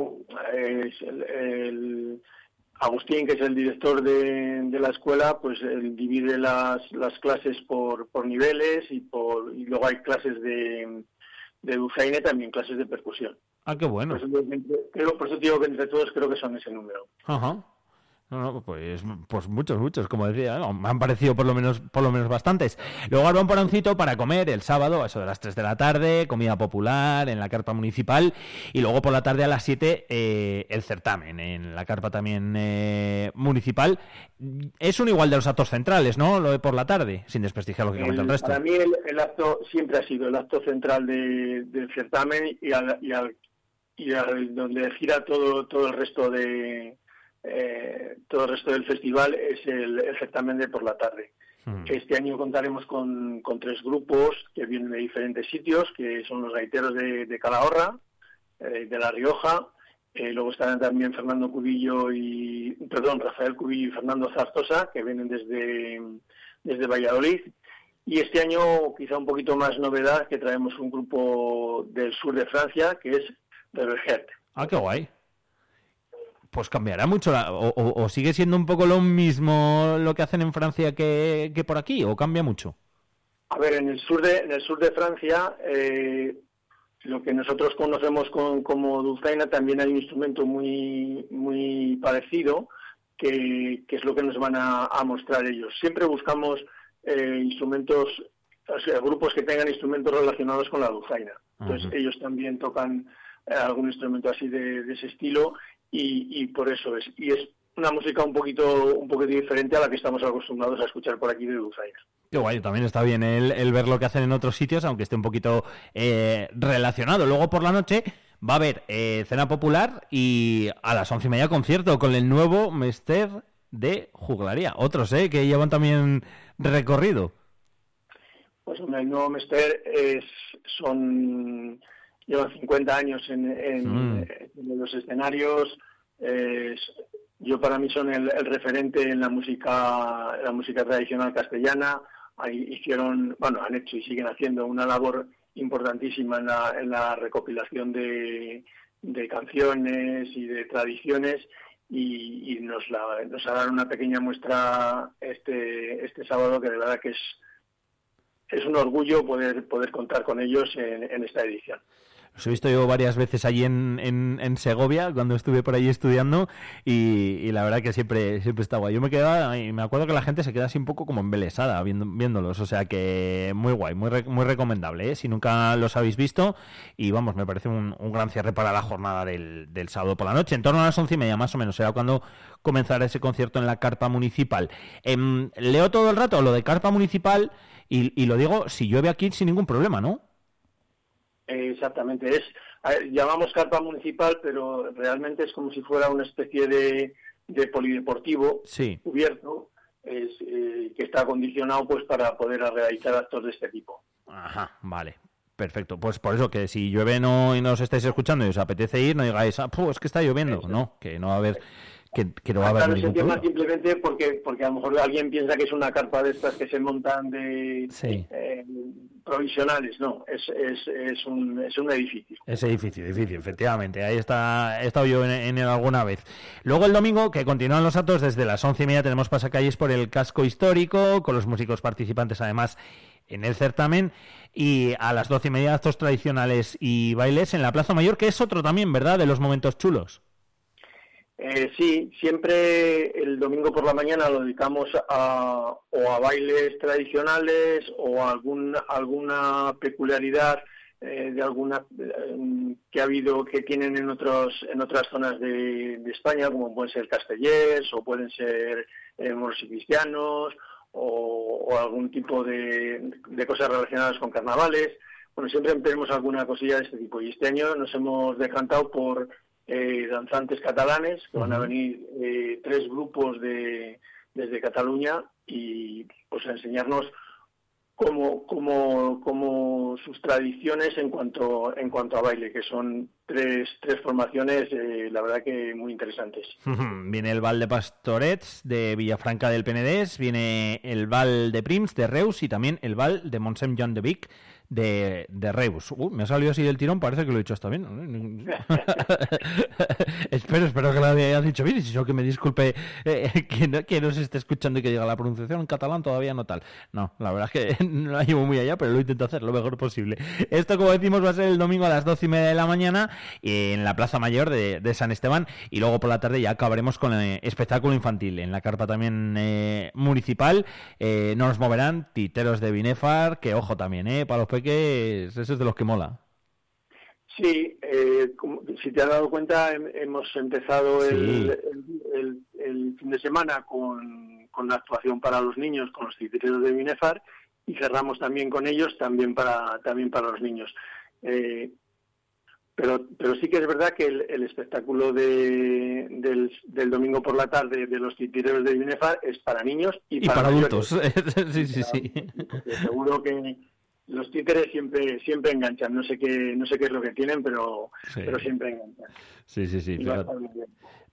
[SPEAKER 11] Agustín, que es el director de, de la escuela, pues él divide las, las clases por, por niveles y, por, y luego hay clases de, de también clases de percusión.
[SPEAKER 2] Ah, qué bueno.
[SPEAKER 11] Por eso, creo, por eso digo que entre todos creo que son ese número.
[SPEAKER 2] Ajá. No, pues, pues muchos, muchos, como decía, me han parecido por lo menos, por lo menos bastantes. Luego un Porancito para comer el sábado, a eso de las 3 de la tarde, comida popular en la carpa municipal, y luego por la tarde a las 7 eh, el certamen en la carpa también eh, municipal. Es un igual de los actos centrales, ¿no? Lo de por la tarde, sin desprestigiar lógicamente el, el resto.
[SPEAKER 11] Para mí el, acto siempre ha sido el acto central del certamen y, al, y, al, y al, donde gira todo, todo el resto de eh, todo el resto del festival es el, certamen de por la tarde. Hmm. Este año contaremos con, tres grupos que vienen de diferentes sitios, que son los gaiteros de, Calahorra, eh, de La Rioja, eh, luego estarán también Fernando Cubillo y, perdón, Rafael Cubillo y Fernando Zartosa, que vienen desde, desde Valladolid. Y este año, quizá un poquito más novedad, que traemos un grupo del sur de Francia, que es de
[SPEAKER 2] Ah, qué guay pues cambiará mucho, o, sigue siendo un poco lo mismo lo que hacen en Francia que, por aquí, o cambia mucho.
[SPEAKER 11] A ver, en el sur de, en el sur de Francia, eh, lo que nosotros conocemos como dulzaina, también hay un instrumento muy, muy parecido, que, es lo que nos van a, mostrar ellos. Siempre buscamos eh, instrumentos, o sea, grupos que tengan instrumentos relacionados con la dulzaina. Entonces, ellos también tocan eh, algún instrumento así de, ese estilo y, por eso es. Y es una música un poquito un poquito diferente a la que estamos acostumbrados a escuchar por aquí de Dulzaina.
[SPEAKER 2] Qué guay, también está bien el, ver lo que hacen en otros sitios, aunque esté un poquito eh, relacionado. Luego por la noche va a haber eh, cena popular y a las once y media concierto con el nuevo Mester de Juglaría. Otros, ¿eh? Que llevan también recorrido.
[SPEAKER 11] Pues el nuevo Mester es, son llevan 50 años en, mm. en, los escenarios. yo para mí son el, referente en la música, la música tradicional castellana. Ahí hicieron, bueno, han hecho y siguen haciendo una labor importantísima en la, en la recopilación de, de canciones y de tradiciones y, nos, la, nos harán una pequeña muestra este, este sábado que de verdad que es es un orgullo poder, poder contar con ellos en esta edición.
[SPEAKER 2] Los he visto yo varias veces allí en, Segovia, cuando estuve por allí estudiando, y, la verdad que siempre, siempre está guay. Yo me quedaba, y me acuerdo que la gente se queda así un poco como embelesada viéndolos, o sea que muy guay, muy, muy recomendable, ¿eh? si nunca los habéis visto, y vamos, me parece un, gran cierre para la jornada del, del, sábado por la noche, en torno a las once y media más o menos, será cuando comenzará ese concierto en la carpa municipal. Em, leo todo el rato lo de carpa municipal, y, y lo digo, si llueve aquí sin ningún problema, ¿no?
[SPEAKER 11] Exactamente, es llamamos carpa municipal, pero realmente es como si fuera una especie de, de polideportivo cubierto es, eh, que está acondicionado pues para poder realizar actos de este tipo.
[SPEAKER 2] Ajá, vale. Perfecto, pues por eso que si llueve no, y no os estáis escuchando y os apetece ir, no digáis, ah, es que está lloviendo. No, que no va a haber que, no va a haber ningún
[SPEAKER 11] tema simplemente porque porque a lo mejor alguien piensa que es una carpa de estas que se montan de eh, provisionales. No es, es, es, un, es un edificio.
[SPEAKER 2] Es edificio edificio efectivamente. Ahí está he estado yo en, él alguna vez. Luego el domingo que continúan los actos desde las once y media tenemos pasacalles por el casco histórico con los músicos participantes además en el certamen y a las doce y media actos tradicionales y bailes en la Plaza Mayor que es otro también verdad de los momentos chulos
[SPEAKER 11] eh, sí, siempre el domingo por la mañana lo dedicamos a, o a bailes tradicionales o a algún, alguna peculiaridad eh, de alguna eh, que ha habido que tienen en otros en otras zonas de, España como pueden ser castellers o pueden ser eh, moros y cristianos o, algún tipo de, de, cosas relacionadas con carnavales. Bueno siempre tenemos alguna cosilla de este tipo y este año nos hemos decantado por eh, danzantes catalanes, que van a venir eh, tres grupos de, desde Cataluña y pues a enseñarnos cómo, cómo, cómo sus tradiciones en cuanto, en cuanto a baile, que son tres, tres formaciones, eh, la verdad que muy interesantes.
[SPEAKER 2] viene el Val de Pastorets de Villafranca del Penedés, viene el Val de Prims de Reus y también el Val de Montsem John de Vic de, de Reus. me ha salido así del tirón, parece que lo he dicho hasta bien. espero, espero que lo haya dicho bien y si no que me disculpe eh, que, no, que, se esté escuchando y que diga la pronunciación en catalán todavía no tal. No, la verdad es que no la llevo muy allá, pero lo intento hacer lo mejor posible. Esto, como decimos, va a ser el domingo a las doce y media de la mañana en la Plaza Mayor de, San Esteban y luego por la tarde ya acabaremos con el espectáculo infantil en la carpa también eh, municipal. Eh, no nos moverán titeros de Binefar, que ojo también, eh, para los que ese es de los que mola.
[SPEAKER 11] Sí, eh, si te has dado cuenta, hemos empezado el, fin de semana con, la actuación para los niños, con los titeros de Binefar, y cerramos también con ellos, también para, también para los niños. Eh, pero, pero sí que es verdad que el, espectáculo de, del, domingo por la tarde de los titireros de Binefar es para niños y,
[SPEAKER 2] para, adultos. sí, sí, sí.
[SPEAKER 11] Seguro que los títeres siempre siempre enganchan. No sé qué no sé qué es lo que tienen pero pero siempre enganchan.
[SPEAKER 2] Sí sí sí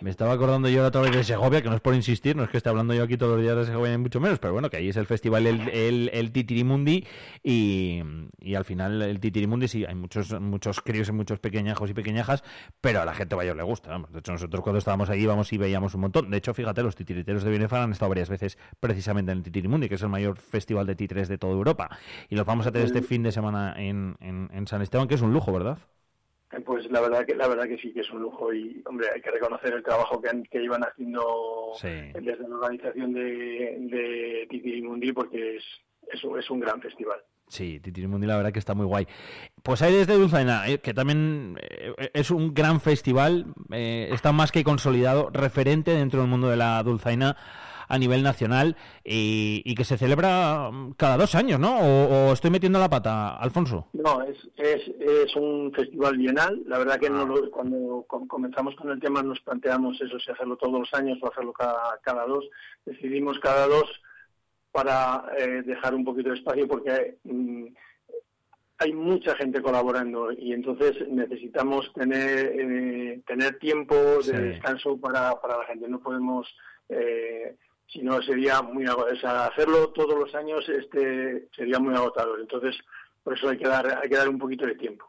[SPEAKER 2] me estaba acordando yo otra vez de Segovia, que no es por insistir, no es que esté hablando yo aquí todos los días de Segovia, ni mucho menos, pero bueno, que ahí es el festival el, el, el Titirimundi y, y, al final el Titirimundi sí, hay muchos muchos críos y muchos pequeñajos y pequeñajas, pero a la gente mayor le gusta. Vamos. De hecho, nosotros cuando estábamos ahí íbamos y veíamos un montón. De hecho, fíjate, los titiriteros de Binefar han estado varias veces precisamente en el Titirimundi, que es el mayor festival de titres de toda Europa. Y los vamos a tener este fin de semana en, en, en San Esteban, que es un lujo, ¿verdad?
[SPEAKER 11] Pues la verdad que la verdad que sí que es un lujo y hombre hay que reconocer el trabajo que, que iban haciendo desde la organización de, de Titirimundi porque es, es, es un gran festival.
[SPEAKER 2] Sí, Titirimundi la verdad que está muy guay. Pues hay desde Dulzaina, eh, que también eh, es un gran festival, eh, está más que consolidado, referente dentro del mundo de la Dulzaina a nivel nacional y, que se celebra cada dos años, ¿no? O, estoy metiendo la pata, Alfonso?
[SPEAKER 11] No, es, es, es un festival bienal. La verdad que ah. cuando comenzamos con el tema nos planteamos eso, si hacerlo todos los años o hacerlo cada, cada dos. Decidimos cada dos para eh, dejar un poquito de espacio porque mm, hay mucha gente colaborando y entonces necesitamos tener eh, tener tiempo de descanso para, para la gente. No podemos eh, si no sería muy agotador. hacerlo todos los años este sería muy agotador. Entonces, por eso hay que dar, hay que dar un poquito de tiempo.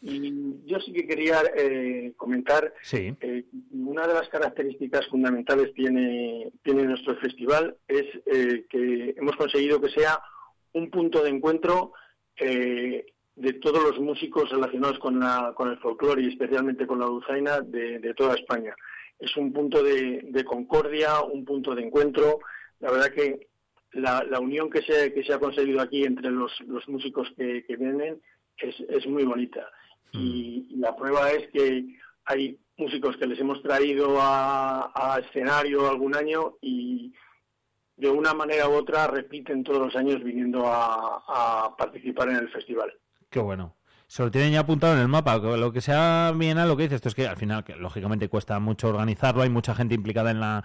[SPEAKER 11] Y yo sí que quería eh, comentar
[SPEAKER 2] sí.
[SPEAKER 11] Eh, una de las características fundamentales tiene tiene nuestro festival es eh, que hemos conseguido que sea un punto de encuentro eh, de todos los músicos relacionados con, la, con el folclore y especialmente con la dulzaina de, toda España. Es un punto de, concordia, un punto de encuentro. La verdad que la, unión que se, que se ha conseguido aquí entre los, los músicos que, vienen es, es, muy bonita. Y, la prueba es que hay músicos que les hemos traído a, escenario algún año y de una manera u otra repiten todos los años viniendo a participar en el festival.
[SPEAKER 2] Qué bueno. Se lo tienen ya apuntado en el mapa. Lo que sea bien a lo que dices, esto es que al final, que lógicamente cuesta mucho organizarlo, hay mucha gente implicada en la,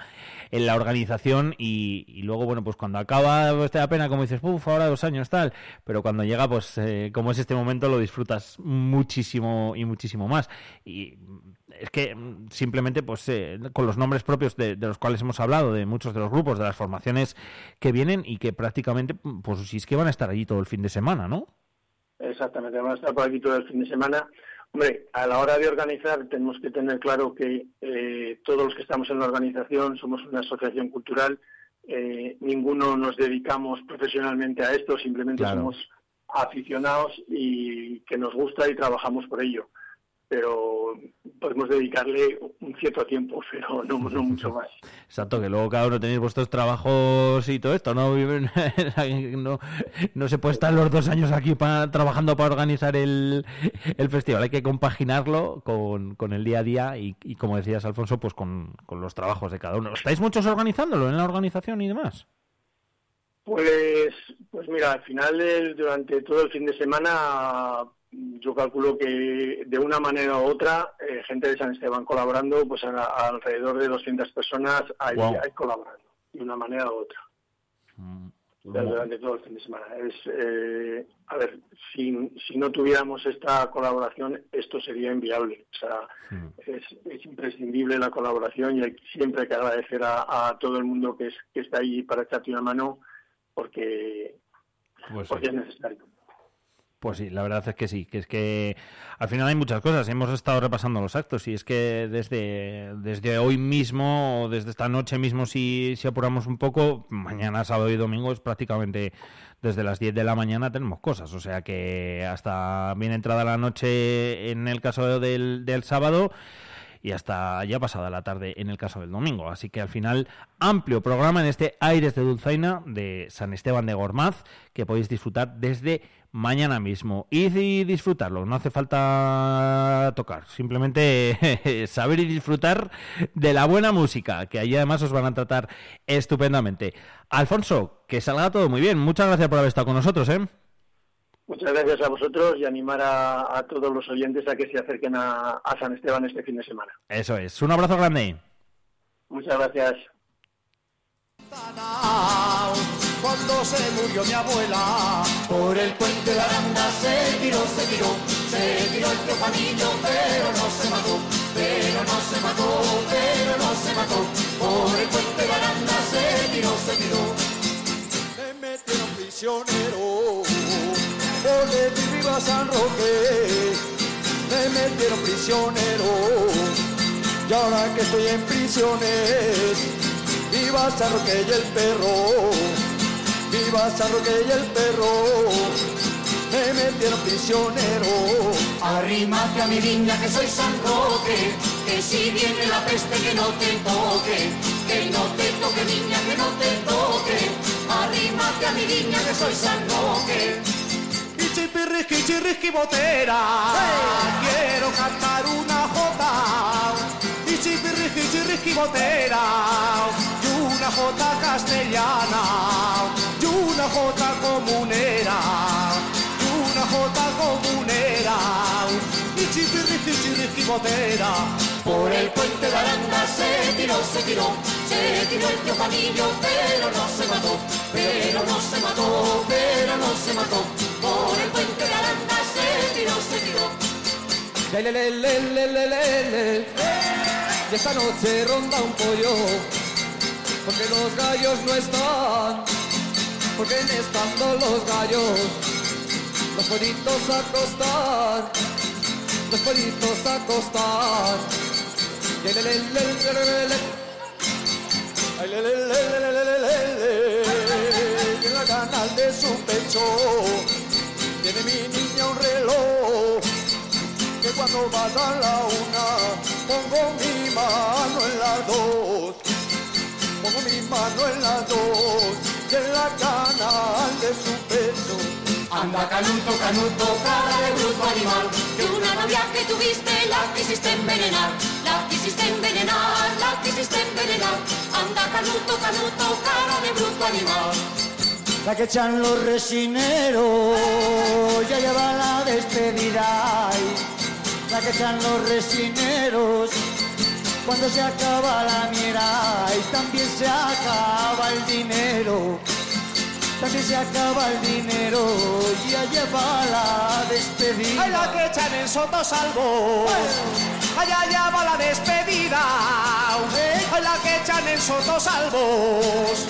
[SPEAKER 2] en la organización y, luego, bueno, pues cuando acaba, pues te da pena, como dices, uff, ahora dos años, tal. Pero cuando llega, pues eh, como es este momento, lo disfrutas muchísimo y muchísimo más. Y es que simplemente, pues eh, con los nombres propios de, de, los cuales hemos hablado, de muchos de los grupos, de las formaciones que vienen y que prácticamente, pues si es que van a estar allí todo el fin de semana, ¿no?
[SPEAKER 11] Exactamente, vamos a estar por aquí todo el fin de semana. Hombre, a la hora de organizar tenemos que tener claro que eh, todos los que estamos en la organización somos una asociación cultural, eh, ninguno nos dedicamos profesionalmente a esto, simplemente somos aficionados y que nos gusta y trabajamos por ello pero podemos dedicarle un cierto tiempo, pero no, mucho más.
[SPEAKER 2] Exacto, que luego cada uno tenéis vuestros trabajos y todo esto, ¿no? no, no se puede estar los dos años aquí trabajando para organizar el, el, festival, hay que compaginarlo con, con el día a día y, y, como decías, Alfonso, pues con, con los trabajos de cada uno. ¿Estáis muchos organizándolo en la organización y demás?
[SPEAKER 11] Pues, pues mira, al final durante todo el fin de semana yo calculo que de una manera u otra, eh, gente de San Esteban colaborando, pues alrededor de 200 personas hay, colaborando, de una manera u otra. Mm. Durante todo el fin de semana. Es, eh, a ver, si, si no tuviéramos esta colaboración, esto sería inviable. O sea, mm. es, imprescindible la colaboración y hay, siempre hay que agradecer a, todo el mundo que, es, que está ahí para echarte una mano porque, pues porque es necesario.
[SPEAKER 2] Pues sí, la verdad es que sí, que es que al final hay muchas cosas. Hemos estado repasando los actos y es que desde, desde hoy mismo, desde esta noche mismo, si, si apuramos un poco, mañana, sábado y domingo es prácticamente desde las 10 de la mañana tenemos cosas. O sea que hasta bien entrada la noche en el caso del, del sábado y hasta ya pasada la tarde en el caso del domingo. Así que al final, amplio programa en este Aires de Dulzaina de San Esteban de Gormaz que podéis disfrutar desde mañana mismo. y disfrutarlo, no hace falta tocar, simplemente saber y disfrutar de la buena música, que ahí además os van a tratar estupendamente. Alfonso, que salga todo muy bien. Muchas gracias por haber estado con nosotros, ¿eh?
[SPEAKER 11] Muchas gracias a vosotros y animar a, todos los oyentes a que se acerquen a, San Esteban este fin de semana.
[SPEAKER 2] Eso es. Un abrazo grande.
[SPEAKER 11] Muchas gracias.
[SPEAKER 12] Cuando se murió mi abuela, por el puente de Aranda se tiró, se tiró, se tiró el tío pero no se mató, pero no se mató, pero no se mató. Por el puente de Aranda se tiró, se tiró. Me metieron prisionero viva San Roque, me metieron prisionero. Y ahora que estoy en prisiones, viva San Roque y el perro, viva San Roque y el perro. Me metieron prisionero. Arrímate a mi viña que soy San Roque, que si viene la peste que no te toque, que no te toque niña, que no te toque. Arrímate a mi viña que soy San Roque chipirrisqui, chirrisqui botera. Quiero cantar una jota. Y chipirrisqui, chirrisqui botera. Y una jota castellana. Y una jota comunera. Y una jota comunera. Y chipirrisqui, chirrisqui botera. Por el puente de Aranda se tiró, se tiró, se tiró el tío pero no se mató, pero no se mató, pero no se mató. Por el puente de Aranda se tiró, se tiró. Le, le, le, Y esta noche ronda un pollo, porque los gallos no están, porque no estando los gallos, los pollitos a acostar, los pollitos a tostar. Y en la gana de su pecho tiene mi niña un reloj que cuando va a la una pongo mi mano en la dos, pongo mi mano en la dos y en la gana de su pecho.
[SPEAKER 13] Anda canuto, canuto, cara de bruto animal novia que tuviste la quisiste envenenar, la quisiste envenenar, la quisiste envenenar. Anda canuto, canuto, cara de bruto animal.
[SPEAKER 12] La que echan los resineros ya lleva la despedida. ay. La que echan los resineros cuando se acaba la miera y también se acaba el dinero. También se acaba el dinero y ya lleva la despedida.
[SPEAKER 14] Ay, la que echan en Soto Salvo. Allá ya va la despedida. Ay, la que echan en Soto Salvos.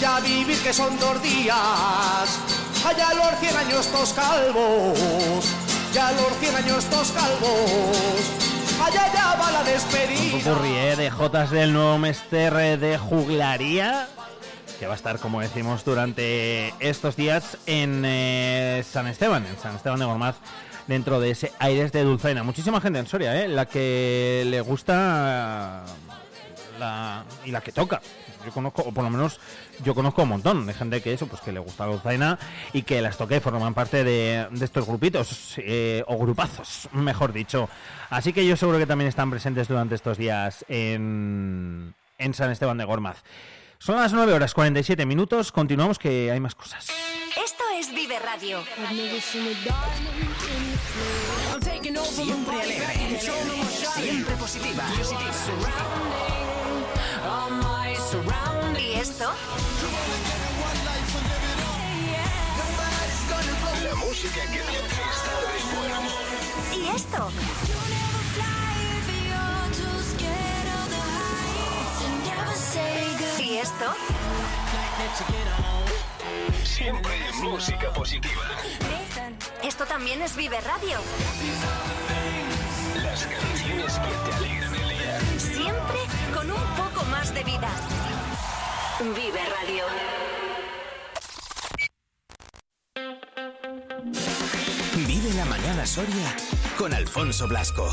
[SPEAKER 14] Ya vivir que son dos días. Allá los cien años tos calvos. Ya los cien años tos calvos. Allá ya va la
[SPEAKER 2] Un
[SPEAKER 14] despedida.
[SPEAKER 2] popurrí, ¿eh? de Jotas del nuevo Mester de Juglaría, que va a estar, como decimos, durante estos días en eh, San Esteban, en San Esteban de Gormaz, dentro de ese Aires de Dulzaina. Muchísima gente en Soria, ¿eh? la que le gusta la, y la que toca. Yo conozco, o por lo menos yo conozco un montón de gente que eso, pues que le gusta la dulzaina y que las toque forman parte de, de estos grupitos, eh, o grupazos, mejor dicho. Así que yo seguro que también están presentes durante estos días en, en San Esteban de Gormaz. Son las 9 horas 47 minutos, continuamos que hay más cosas.
[SPEAKER 4] Esto es Vive Radio.
[SPEAKER 15] Siempre alegre, siempre positiva.
[SPEAKER 4] ¿Y esto?
[SPEAKER 15] La música que te hace estar de buen humor.
[SPEAKER 4] ¿Y esto? Esto?
[SPEAKER 15] Siempre música positiva.
[SPEAKER 4] Esto también es Vive Radio.
[SPEAKER 15] Las canciones que te alegran el día.
[SPEAKER 4] Siempre con un poco más de vida. Vive Radio.
[SPEAKER 15] Vive la mañana Soria con Alfonso Blasco.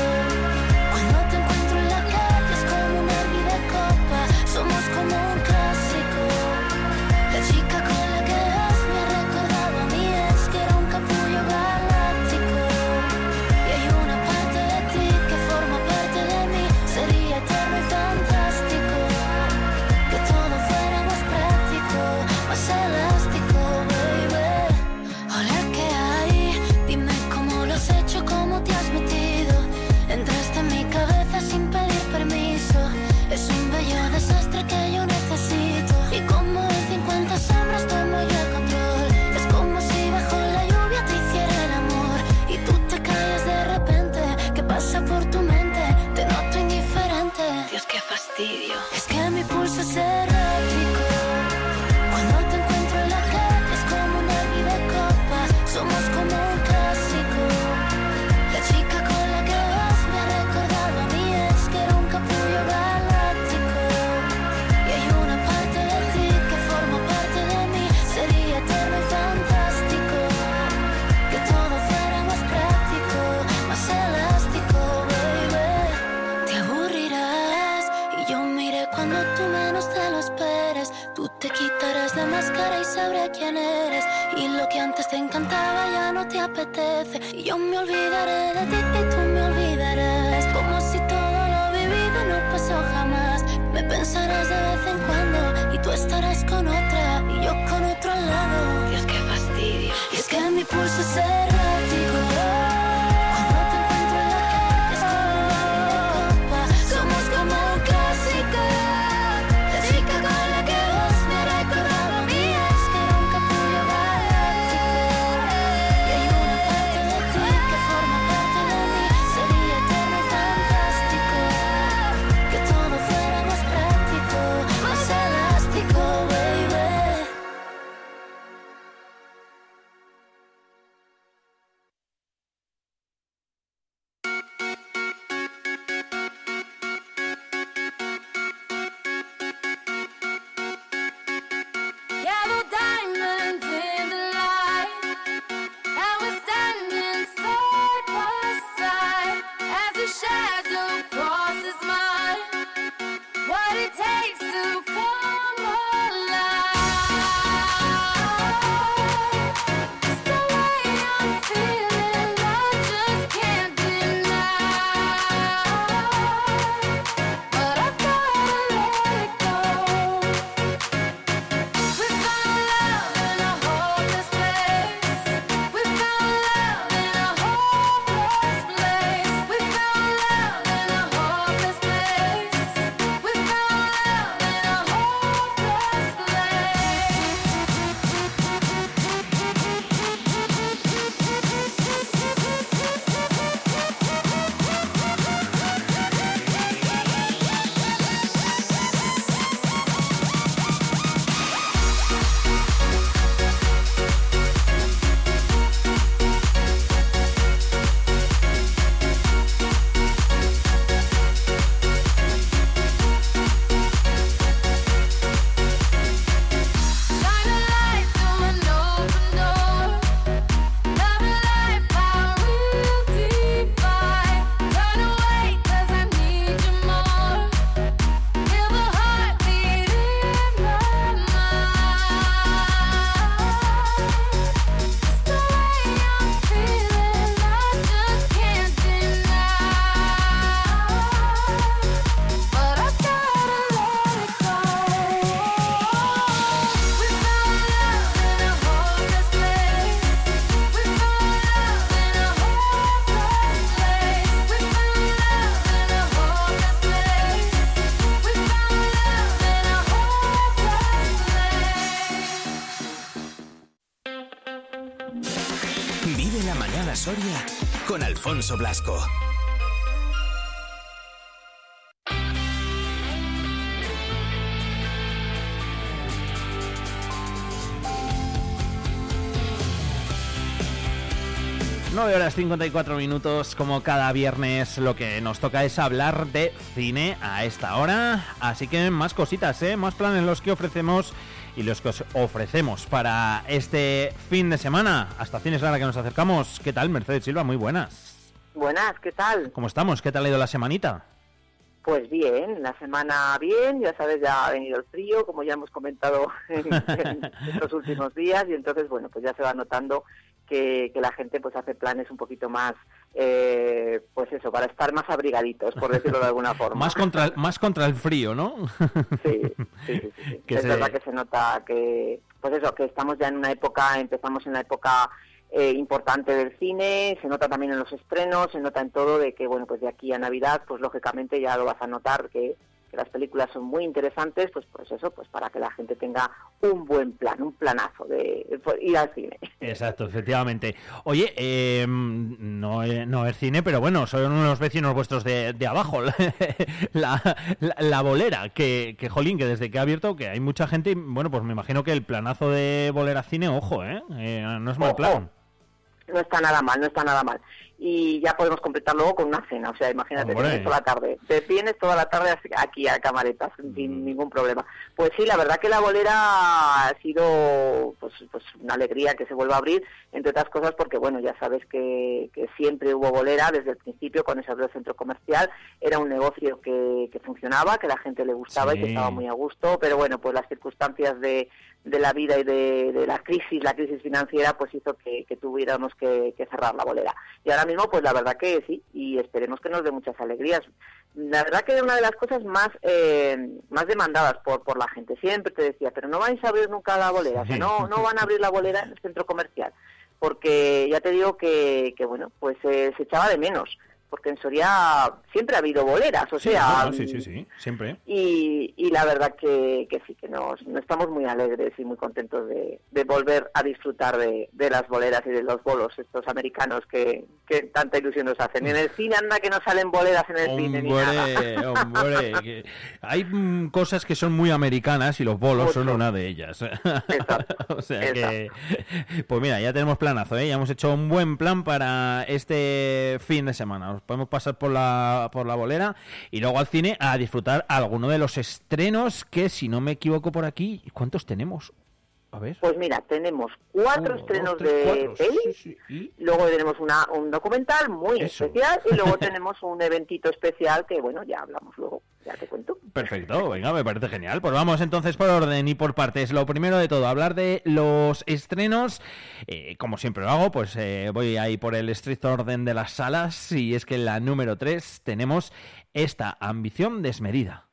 [SPEAKER 16] Fastidio. Es que mi pulso es tú estarás con otra y yo con otro al lado. Dios, qué fastidio. Y es que mi pulso es
[SPEAKER 15] Alfonso Blasco.
[SPEAKER 2] Horas 54 minutos, como cada viernes, lo que nos toca es hablar de cine a esta hora. Así que más cositas, ¿eh? más planes los que ofrecemos y los que os ofrecemos para este fin de semana. Hasta Cines Lara que nos acercamos. ¿Qué tal, Mercedes Silva? Muy buenas.
[SPEAKER 17] Buenas, ¿qué tal?
[SPEAKER 2] ¿Cómo estamos? ¿Qué tal ha ido la semanita?
[SPEAKER 17] Pues bien, la semana bien, ya sabes, ya ha venido el frío, como ya hemos comentado en, estos últimos días, y entonces, bueno, pues ya se va notando que, la gente pues hace planes un poquito más, eh, pues eso, para estar más abrigaditos, por decirlo de alguna forma.
[SPEAKER 2] más contra el, más contra el frío, ¿no?
[SPEAKER 17] sí, sí, sí. es verdad que se nota que, pues eso, que estamos ya en una época, empezamos en la época eh, importante del cine, se nota también en los estrenos, se nota en todo de que, bueno, pues de aquí a Navidad, pues lógicamente ya lo vas a notar que, las películas son muy interesantes, pues pues eso, pues para que la gente tenga un buen plan, un planazo de, ir al cine.
[SPEAKER 2] Exacto, efectivamente. Oye, eh, no, no es cine, pero bueno, son unos vecinos vuestros de, de abajo, la, la, bolera, que, que, jolín, que desde que ha abierto, que hay mucha gente, bueno, pues me imagino que el planazo de bolera cine, ojo, ¿eh? eh no es mal plan
[SPEAKER 17] no está nada mal, no está nada mal. Y ya podemos completar luego con una cena, o sea, imagínate, tienes toda la tarde, te tienes toda la tarde aquí a camaretas, sin ningún problema. Pues sí, la verdad que la bolera ha sido pues, pues una alegría que se vuelva a abrir, entre otras cosas porque, bueno, ya sabes que, que siempre hubo bolera desde el principio cuando se abrió el centro comercial, era un negocio que, que funcionaba, que la gente le gustaba y que estaba muy a gusto, pero bueno, pues las circunstancias de de la vida y de, la crisis, la crisis financiera, pues hizo que, tuviéramos que, cerrar la bolera. Y ahora mismo, pues la verdad que sí, y esperemos que nos dé muchas alegrías. La verdad que es una de las cosas más eh, más demandadas por, por la gente. Siempre te decía, pero no vais a abrir nunca la bolera, no, no van a abrir la bolera en el centro comercial, porque ya te digo que, que bueno, pues eh, se echaba de menos porque en Soria siempre ha habido boleras, o sea...
[SPEAKER 2] sí, sí, sí, siempre.
[SPEAKER 17] Y, y la verdad que, que sí, que nos, estamos muy alegres y muy contentos de, de volver a disfrutar de, de, las boleras y de los bolos estos americanos que, que tanta ilusión nos hacen. En el cine anda que no salen boleras en el cine ni nada.
[SPEAKER 2] Hombre, hay mm, cosas que son muy americanas y los bolos son una de ellas.
[SPEAKER 17] Exacto.
[SPEAKER 2] o sea que... Pues mira, ya tenemos planazo, ¿eh? Ya hemos hecho un buen plan para este fin de semana podemos pasar por la, por la bolera y luego al cine a disfrutar alguno de los estrenos que, si no me equivoco por aquí, ¿cuántos tenemos? A ver.
[SPEAKER 17] Pues mira, tenemos cuatro estrenos de peli, luego tenemos un documental muy especial y luego tenemos un eventito especial que, bueno, ya hablamos luego. Ya te cuento.
[SPEAKER 2] Perfecto, venga, me parece genial. Pues vamos entonces por orden y por partes. Lo primero de todo, hablar de los estrenos. Eh, como siempre lo hago, pues eh, voy ahí por el estricto orden de las salas. Y es que en la número 3 tenemos esta ambición desmedida.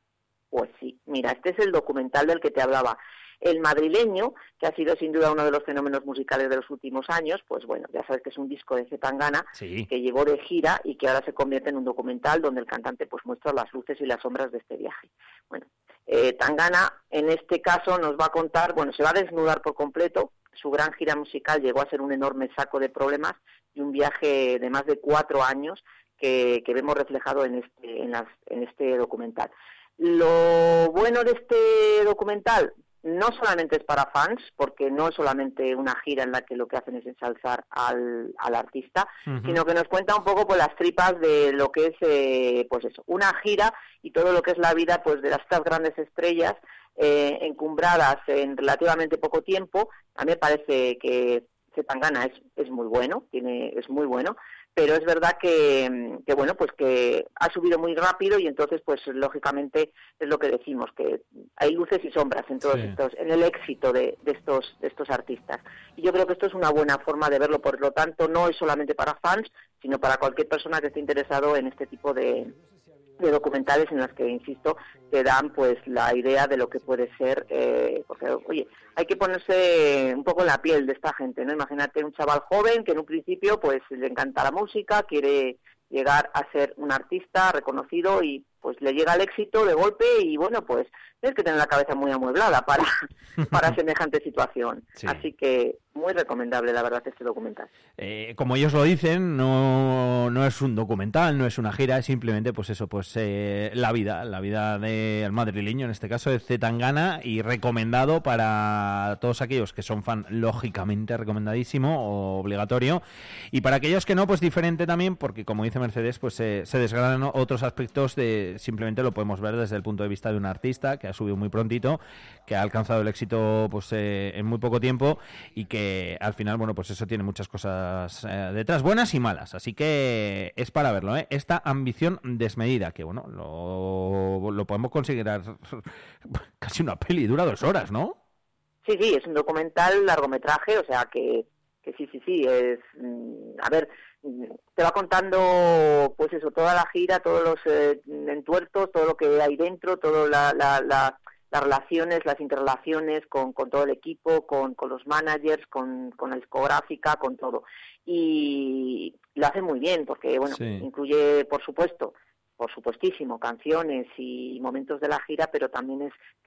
[SPEAKER 17] Pues sí, mira, este es el documental del que te hablaba. El madrileño, que ha sido sin duda uno de los fenómenos musicales de los últimos años, pues bueno, ya sabes que es un disco de Zetangana que llegó de gira y que ahora se convierte en un documental donde el cantante pues muestra las luces y las sombras de este viaje. Bueno, eh, Tangana en este caso nos va a contar, bueno, se va a desnudar por completo, su gran gira musical llegó a ser un enorme saco de problemas y un viaje de más de cuatro años que, vemos reflejado en este, en, en este documental. Lo bueno de este documental, no solamente es para fans, porque no es solamente una gira en la que lo que hacen es ensalzar al, al artista, sino que nos cuenta un poco pues las tripas de lo que es eh, pues eso, una gira y todo lo que es la vida pues de las, estas grandes estrellas eh, encumbradas en relativamente poco tiempo. A mí me parece que Zetangana es, es muy bueno, tiene, es muy bueno, pero es verdad que, bueno pues que ha subido muy rápido y entonces pues lógicamente es lo que decimos que hay luces y sombras en todos estos en el éxito de, estos de estos artistas. Y yo creo que esto es una buena forma de verlo. Por lo tanto no es solamente para fans sino para cualquier persona que esté interesado en este tipo de, de documentales en las que, insisto, te dan pues la idea de lo que puede ser, eh, porque, oye, hay que ponerse un poco en la piel de esta gente, ¿no? Imagínate un chaval joven que en un principio pues le encanta la música, quiere llegar a ser un artista reconocido y pues le llega el éxito de golpe y bueno, pues tienes que tener la cabeza muy amueblada para, para semejante situación. Así que muy recomendable, la verdad, este documental.
[SPEAKER 2] Eh, como ellos lo dicen, no, no es un documental, no es una gira, es simplemente, pues eso, pues eh, la vida, la vida del madrileño, en este caso de Zetangana, y recomendado para todos aquellos que son fan, lógicamente recomendadísimo, obligatorio, y para aquellos que no, pues diferente también, porque como dice Mercedes, pues se desgranan otros aspectos de, simplemente lo podemos ver desde el punto de vista de un artista que ha subido muy prontito, que ha alcanzado el éxito pues eh, en muy poco tiempo y que al final, bueno, pues eso tiene muchas cosas eh, detrás, buenas y malas. Así que es para verlo, ¿eh? Esta ambición desmedida, que bueno, lo, lo podemos considerar casi una peli, dura dos horas, ¿no?
[SPEAKER 17] Sí, sí, es un documental largometraje, o sea que, que sí, sí, sí, es... Mm, a ver, te va contando, pues eso, toda la gira, todos los eh, entuertos, todo lo que hay dentro, toda la, la las relaciones, las interrelaciones con, con todo el equipo, con, con los managers, con, con, la discográfica, con todo. Y lo hace muy bien porque, bueno, incluye, por supuesto, por supuestísimo, canciones y momentos de la gira, pero también es